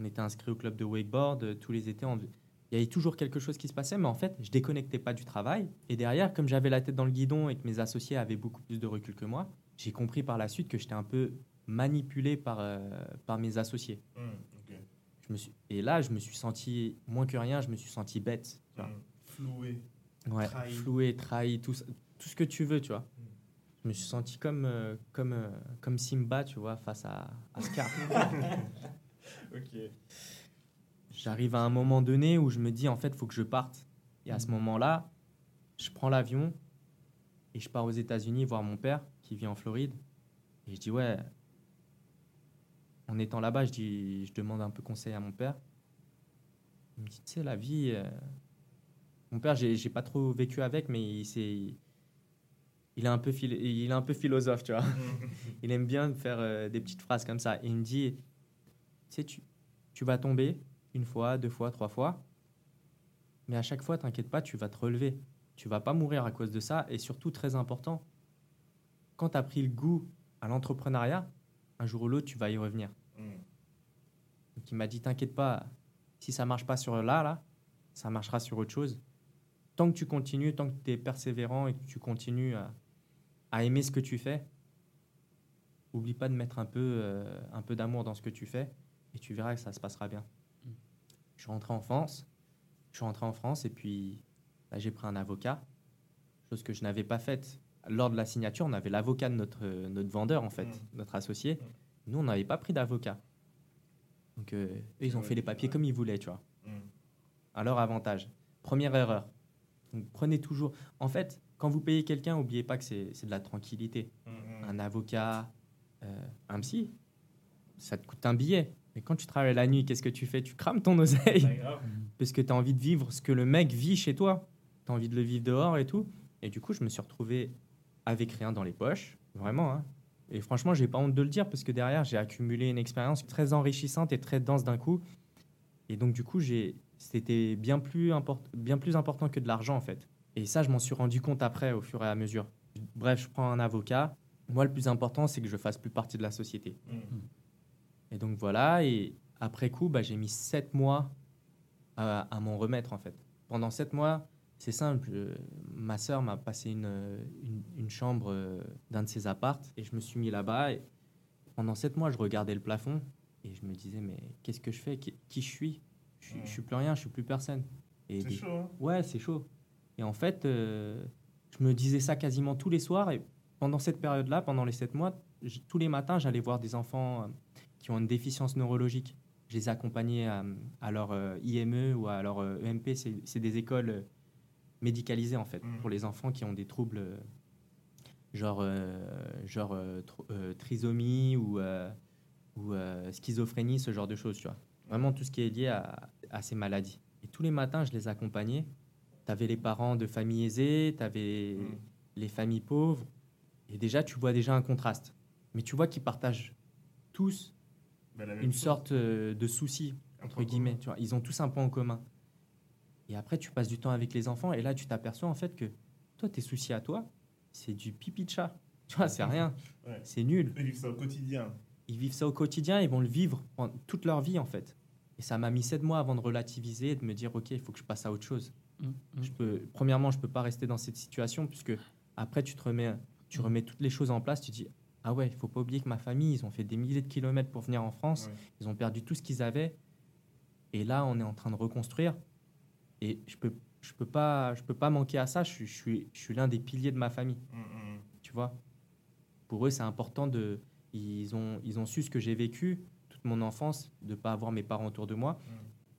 on était inscrit au club de wakeboard tous les étés. on faisait- Il y avait toujours quelque chose qui se passait, mais en fait, je déconnectais pas du travail. Et derrière, comme j'avais la tête dans le guidon et que mes associés avaient beaucoup plus de recul que moi, j'ai compris par la suite que j'étais un peu manipulé par, euh, par mes associés. Ok. Je me suis... Et là, je me suis senti, moins que rien, je me suis senti bête. tu vois. Hum. Floué. Ouais, Trahi. floué, trahi, tout, tout ce que tu veux, tu vois. Mm. Je me suis senti comme, euh, comme, euh, comme Simba, tu vois, face à, à Scar. Ok. J'arrive à un moment donné où je me dis, en fait, il faut que je parte. Et à ce moment-là, je prends l'avion et je pars aux États-Unis voir mon père qui vit en Floride. Et je dis, ouais, en étant là-bas, je, dis, je demande un peu conseil à mon père. Il me dit, tu sais, la vie. euh, Mon père, j'ai pas trop vécu avec, mais il, s'est- il, est un peu il est un peu philosophe, tu vois. Il aime bien faire euh, des petites phrases comme ça. Et il me dit, tu sais, tu, tu vas tomber une fois, deux fois, trois fois. Mais à chaque fois, t'inquiète pas, tu vas te relever. Tu vas pas mourir à cause de ça. Et surtout, très important, quand tu as pris le goût à l'entrepreneuriat, un jour ou l'autre, tu vas y revenir. Hum. Donc il m'a dit, t'inquiète pas, si ça marche pas sur là, là, ça marchera sur autre chose. Tant que tu continues, tant que tu es persévérant et que tu continues à, à aimer ce que tu fais, oublie pas de mettre un peu, euh, un peu d'amour dans ce que tu fais et tu verras que ça se passera bien. Mm. Je suis rentré en France, je suis rentré en France et puis là, j'ai pris un avocat, chose que je n'avais pas faite. Lors de la signature, on avait l'avocat de notre, notre vendeur, en fait, Mm. notre associé. Nous, on n'avait pas pris d'avocat. Donc, euh, eux, ils ont Ouais, fait les papiers ouais. comme ils voulaient, tu vois, à leur avantage. Première erreur. Donc, prenez toujours. En fait, quand vous payez quelqu'un, n'oubliez pas que c'est c'est de la tranquillité. Un avocat, euh, un psy, ça te coûte un billet. Mais quand tu travailles la nuit, qu'est-ce que tu fais? Tu crames ton oseille parce que tu as envie de vivre ce que le mec vit chez toi. Tu as envie de le vivre dehors et tout. Et du coup, je me suis retrouvé avec rien dans les poches, vraiment. hein. Et franchement, j'ai pas honte de le dire parce que derrière, j'ai accumulé une expérience très enrichissante et très dense d'un coup. Et donc, du coup, j'ai c'était bien plus, import- bien plus important que de l'argent, en fait. Et ça, je m'en suis rendu compte après, au fur et à mesure. Bref, je prends un avocat. Moi, le plus important, c'est que je fasse plus partie de la société. Hum. Et donc voilà, et après coup, bah, j'ai mis sept mois à, à m'en remettre en fait. Pendant sept mois, c'est simple, je- ma sœur m'a passé une, une, une chambre euh, d'un de ses appartes et je me suis mis là-bas. Et pendant sept mois, je regardais le plafond et je me disais, mais qu'est-ce que je fais? Qui, qui je suis? Je, je suis plus rien, je suis plus personne. C'est des- chaud, hein Ouais, c'est chaud. Et en fait, euh, je me disais ça quasiment tous les soirs. Et pendant cette période-là, pendant les sept mois, tous les matins, j'allais voir des enfants euh, qui ont une déficience neurologique. Je les accompagnais à, à leur euh, IME ou à leur euh, EMP. C'est des écoles euh, médicalisées, en fait, Mhm. pour les enfants qui ont des troubles genre, genre tr- trisomie ou, ou schizophrénie, ce genre de choses, tu vois. Vraiment tout ce qui est lié à, à ces maladies. Et tous les matins, je les accompagnais. Tu avais les parents de familles aisées, tu avais Hum. les familles pauvres. Et déjà, tu vois déjà un contraste. Mais tu vois qu'ils partagent tous une chose. sorte euh, de souci, entre point guillemets. Tu vois. Ils ont tous un point en commun. Et après, tu passes du temps avec les enfants. Et là, tu t'aperçois en fait que toi, tes soucis à toi, c'est du pipi de chat. Tu vois, c'est rien. Ouais. C'est nul. Ils vivent ça au quotidien. Ils vivent ça au quotidien, ils vont le vivre pendant toute leur vie en fait. Et ça m'a mis sept mois avant de relativiser et de me dire ok, il faut que je passe à autre chose. Mm, mm. Je peux, premièrement, je peux pas rester dans cette situation puisque après tu te remets, tu remets toutes les choses en place. Tu dis ah ouais, il faut pas oublier que ma famille, ils ont fait des milliers de kilomètres pour venir en France, Ouais. ils ont perdu tout ce qu'ils avaient. Et là, on est en train de reconstruire. Et je peux, je peux pas, je peux pas manquer à ça. Je suis, je suis, je suis l'un des piliers de ma famille Hum, hum. tu vois? Pour eux, c'est important de. Ils ont, ils ont su ce que j'ai vécu toute mon enfance, de pas avoir mes parents autour de moi.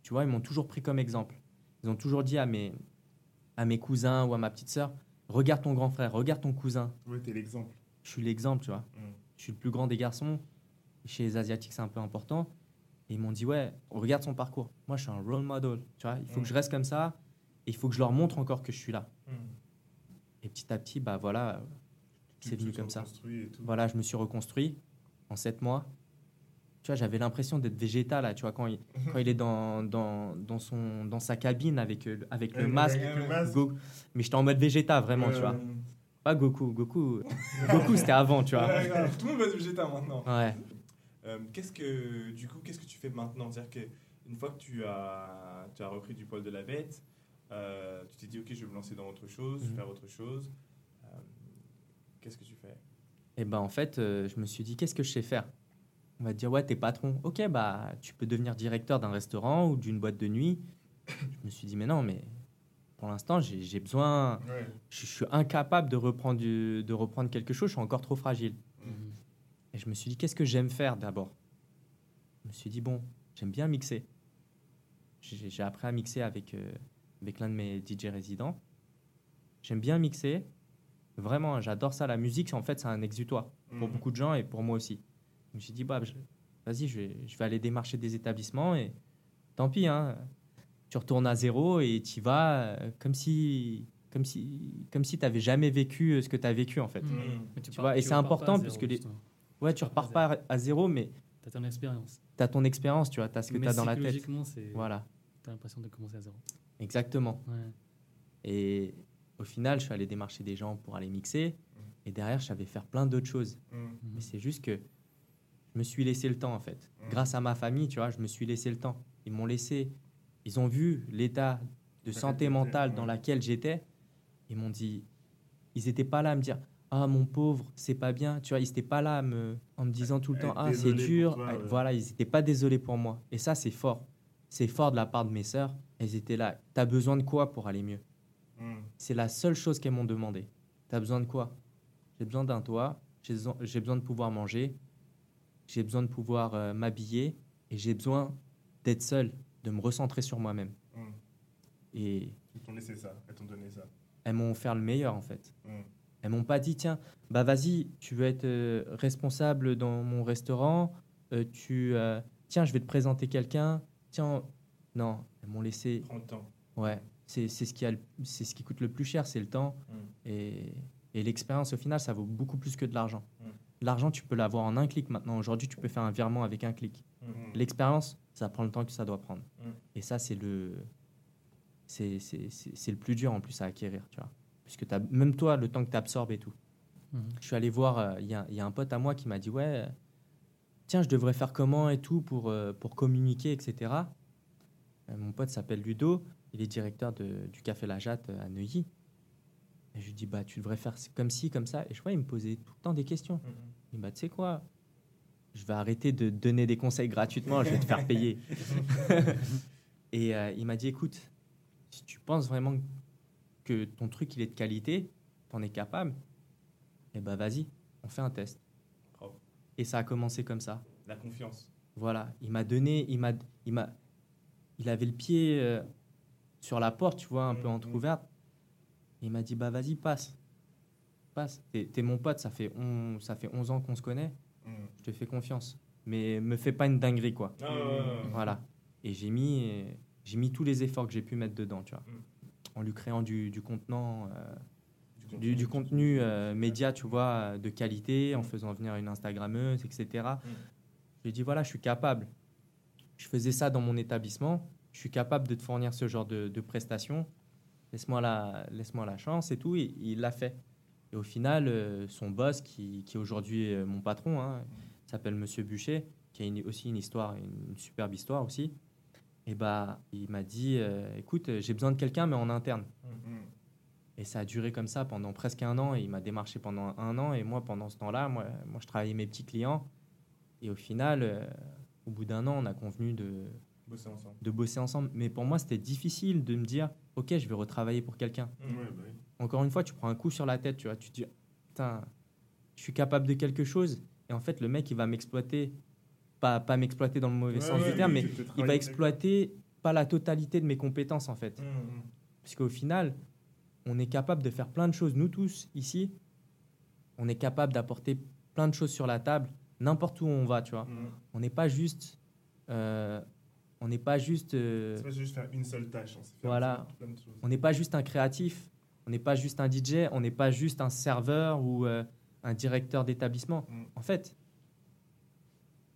Tu vois, ils m'ont toujours pris comme exemple. Ils ont toujours dit à mes, à mes cousins ou à ma petite sœur Regarde ton grand frère, regarde ton cousin. Ouais, t'es l'exemple. Je suis l'exemple, tu vois. Mm. Je suis le plus grand des garçons. Chez les Asiatiques, c'est un peu important. Et ils m'ont dit Ouais, regarde son parcours. Moi, je suis un role model. Tu vois, il faut Mm. que je reste comme ça. Et il faut que je leur montre encore que je suis là. Hum. Et petit à petit, bah voilà, C'est venu comme ça. Voilà, je me suis reconstruit en sept mois. Tu vois, j'avais l'impression d'être végétal, là, tu vois, quand il, quand il est dans, dans, dans, son, dans sa cabine avec, euh, avec le masque. avec le masque. go- Mais j'étais en mode végéta, vraiment, tu vois. Pas Goku. Goku, Goku c'était avant, tu vois. Tout le monde va jeter maintenant. Ouais. Euh, qu'est-ce que du coup qu'est-ce que tu fais maintenant? C'est-à-dire que une fois que tu as tu as repris du poil de la bête, euh, tu t'es dit ok je vais me lancer dans autre chose, je vais Mhm. faire autre chose. Euh, qu'est-ce que tu fais? Et ben en fait, euh, je me suis dit, qu'est-ce que je sais faire? On va te dire, ouais, t'es patron. Ok, bah, tu peux devenir directeur d'un restaurant ou d'une boîte de nuit. Je me suis dit, mais non, mais pour l'instant, j'ai besoin. Ouais. Je, je suis incapable de reprendre, du- de reprendre quelque chose, je suis encore trop fragile. Mhm. Et je me suis dit, qu'est-ce que j'aime faire d'abord? Je me suis dit, bon, j'aime bien mixer. J'ai appris à mixer avec, euh, avec l'un de mes DJ résidents. J'aime bien mixer. Vraiment, j'adore ça. La musique, en fait, c'est un exutoire pour Mhm. beaucoup de gens et pour moi aussi. Je me suis dit, bah, vas-y, je vais, je vais aller démarcher des établissements et tant pis, hein, tu retournes à zéro et tu vas euh, comme si comme si comme si tu n'avais jamais vécu euh, ce que tu as vécu en fait. Mais Tu pars- vois, et c'est important zéro, puisque les- justement. Ouais, tu repars pas à zéro, mais T'as ton expérience. tu as ton expérience, tu vois, tu as ce que tu as dans la tête. Voilà, T'as l'impression de commencer à zéro. exactement. Ouais. Et au final, je suis allé démarcher des gens pour aller mixer. Et derrière, je savais faire plein d'autres choses. Mhm. Mais c'est juste que je me suis laissé le temps, en fait. Grâce à ma famille, tu vois, je me suis laissé le temps. Ils m'ont laissé. Ils ont vu l'état de santé mentale dans laquelle j'étais. Ils m'ont dit. Ils n'étaient pas là à me dire Ah, mon pauvre, c'est pas bien. Tu vois, ils n'étaient pas là à me, en me disant tout le temps Ah, c'est dur. toi, Ah, ouais. Voilà, ils n'étaient pas désolés pour moi. Et ça, c'est fort. C'est fort de la part de mes sœurs. Elles étaient là. T'as besoin de quoi pour aller mieux? Mhm. c'est la seule chose qu'elles m'ont demandé. T'as besoin de quoi J'ai besoin d'un toit, j'ai besoin- j'ai besoin de pouvoir manger, j'ai besoin de pouvoir euh, m'habiller et j'ai besoin d'être seul, de me recentrer sur moi-même. Mhm. Et Ils t'ont laissé ça, elles t'ont donné ça. elles m'ont offert le meilleur en fait. Mhm. Elles m'ont pas dit tiens, bah vas-y, tu veux être euh, responsable dans mon restaurant, euh, tu euh, tiens, je vais te présenter quelqu'un, tiens, non, elles m'ont laissé Prends le temps. Ouais, c'est ce, qui a le- ce qui coûte le plus cher, c'est le temps. Mm. Et, et l'expérience, au final, ça vaut beaucoup plus que de l'argent. Mm. L'argent, tu peux l'avoir en un clic maintenant. Aujourd'hui, tu peux faire un virement avec un clic. L'expérience, ça prend le temps que ça doit prendre. Mm. Et ça, c'est le, c'est c'est- c'est- c'est le plus dur en plus à acquérir, tu vois. Puisque as, même toi, le temps que tu absorbes et tout. Mhm. Je suis allé voir, euh, il y, a, il y a un pote à moi qui m'a dit, ouais, euh, tiens, je devrais faire comment et tout pour, euh, pour communiquer, etc. Euh, mon pote s'appelle Ludo, il est directeur de- du Café La Jatte euh, à Neuilly. Et je lui dis, bah, tu devrais faire comme ci, comme ça. Et je vois, il me posait tout le temps des questions. Mhm. Il dit, bah, tu sais quoi? Je vais arrêter de donner des conseils gratuitement, je vais te faire payer. et euh, il m'a dit, écoute, si tu penses vraiment que ton truc, il est de qualité, t'en es capable, eh ben vas-y, on fait un test. Et ça a commencé comme ça. La confiance. Voilà, il m'a donné, il m'a, il m'a, il avait le pied euh, sur la porte, tu vois, un peu Mhm. entrouverte. Il m'a dit, bah vas-y, passe, passe. T'es, t'es mon pote, ça fait, on, ça fait 11 ans qu'on se connaît, Je te fais confiance. Mais me fais pas une dinguerie, quoi. Ah. Voilà. Et j'ai mis, euh, j'ai mis tous les efforts que j'ai pu mettre dedans, tu vois. Mhm. En lui créant du, du contenant, euh, Du du, du contenu euh, média, tu vois, de qualité, en faisant venir une Instagrammeuse, etc. Je lui ai dit, voilà, je suis capable. Je faisais ça dans mon établissement. Je suis capable de te fournir ce genre de, de prestations. Laisse-moi la, laisse-moi la chance et tout. Et il l'a fait. Et au final, euh, son boss, qui, qui est aujourd'hui euh, mon patron, hein, s'appelle Monsieur Bûcher, qui a une- aussi une histoire, une, superbe histoire aussi. Et bah, il m'a dit, euh, écoute, j'ai besoin de quelqu'un, mais en interne. Mhm. Et ça a duré comme ça pendant presque un an. Et il m'a démarché pendant un an. Et moi, pendant ce temps-là, moi, moi, je travaillais mes petits clients. Et au final, euh, au bout d'un an, on a convenu de, Bosser ensemble. de bosser ensemble. Mais pour moi, c'était difficile de me dire, OK, je vais retravailler pour quelqu'un. Mhm. Encore une fois, tu prends un coup sur la tête, tu vois. Tu te dis, putain, je suis capable de quelque chose. Et en fait, le mec, il va m'exploiter. Pas, pas m'exploiter dans le mauvais Ouais, sens ouais, du terme, mais il va exploiter pas la totalité de mes compétences, en fait. Mhm. Puisqu'au final, on est capable de faire plein de choses. Nous tous, ici, on est capable d'apporter plein de choses sur la table, n'importe où on va, tu vois. Mhm. On n'est pas juste... euh, on n'est pas juste... euh, C'est pas juste faire une seule tâche. hein, Voilà. on n'est pas juste un créatif, on n'est pas juste un DJ, on n'est pas juste un serveur ou euh, un directeur d'établissement. Mm. En fait,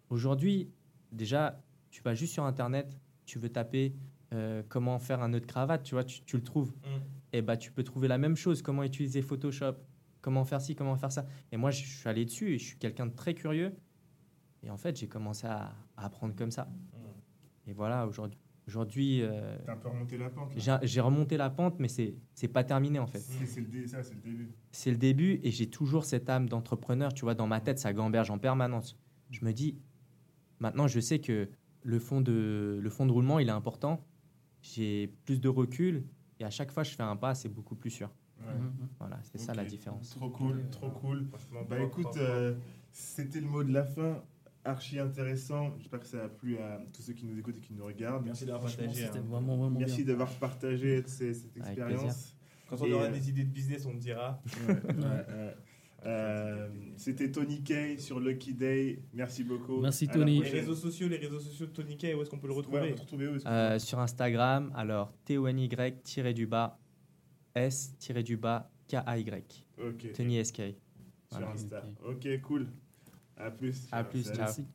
aujourd'hui, déjà, tu vas juste sur Internet, tu veux taper euh, comment faire un nœud de cravate, tu vois, tu, tu le trouves. Mhm. Et bah, tu peux trouver la même chose, comment utiliser Photoshop, comment faire ci, comment faire ça. Et moi, je suis allé dessus et je suis quelqu'un de très curieux. Et en fait, j'ai commencé à, à apprendre comme ça. Et voilà, aujourd'hui, aujourd'hui euh, T'as un peu remonté la pente. là. j'ai remonté la pente, mais c'est c'est pas terminé en fait. C'est le, dé- début. C'est le début et j'ai toujours cette âme d'entrepreneur. Tu vois, dans ma tête, ça gamberge en permanence. Je me dis, maintenant, je sais que le fond de, le fond de roulement, il est important. J'ai plus de recul et à chaque fois, je fais un pas, c'est beaucoup plus sûr. Ouais. Mhm. Voilà, c'est ça la différence. Trop cool, trop cool. Bah écoute, propre, euh, c'était le mot de la fin. Archi intéressant. J'espère que ça a plu à tous ceux qui nous écoutent et qui nous regardent. Merci d'avoir partagé. Hein. vraiment, vraiment Merci d'avoir partagé cette expérience. Quand on Et, aura euh, des idées de business, on te dira. Ouais, ouais, ouais. Euh, C'était Tony Kay sur Lucky Day. Merci beaucoup. Merci, À Tony. Les réseaux sociaux, les réseaux sociaux de Tony Kay, où est-ce qu'on peut le Ouais, on retrouver peut te retrouver où Euh, sur Instagram, alors T-O-N-Y-du-bas S-du-bas K-A-Y. Ok, Tony SK. sur Voilà. Insta. Ok, cool. À plus. À plus. Merci.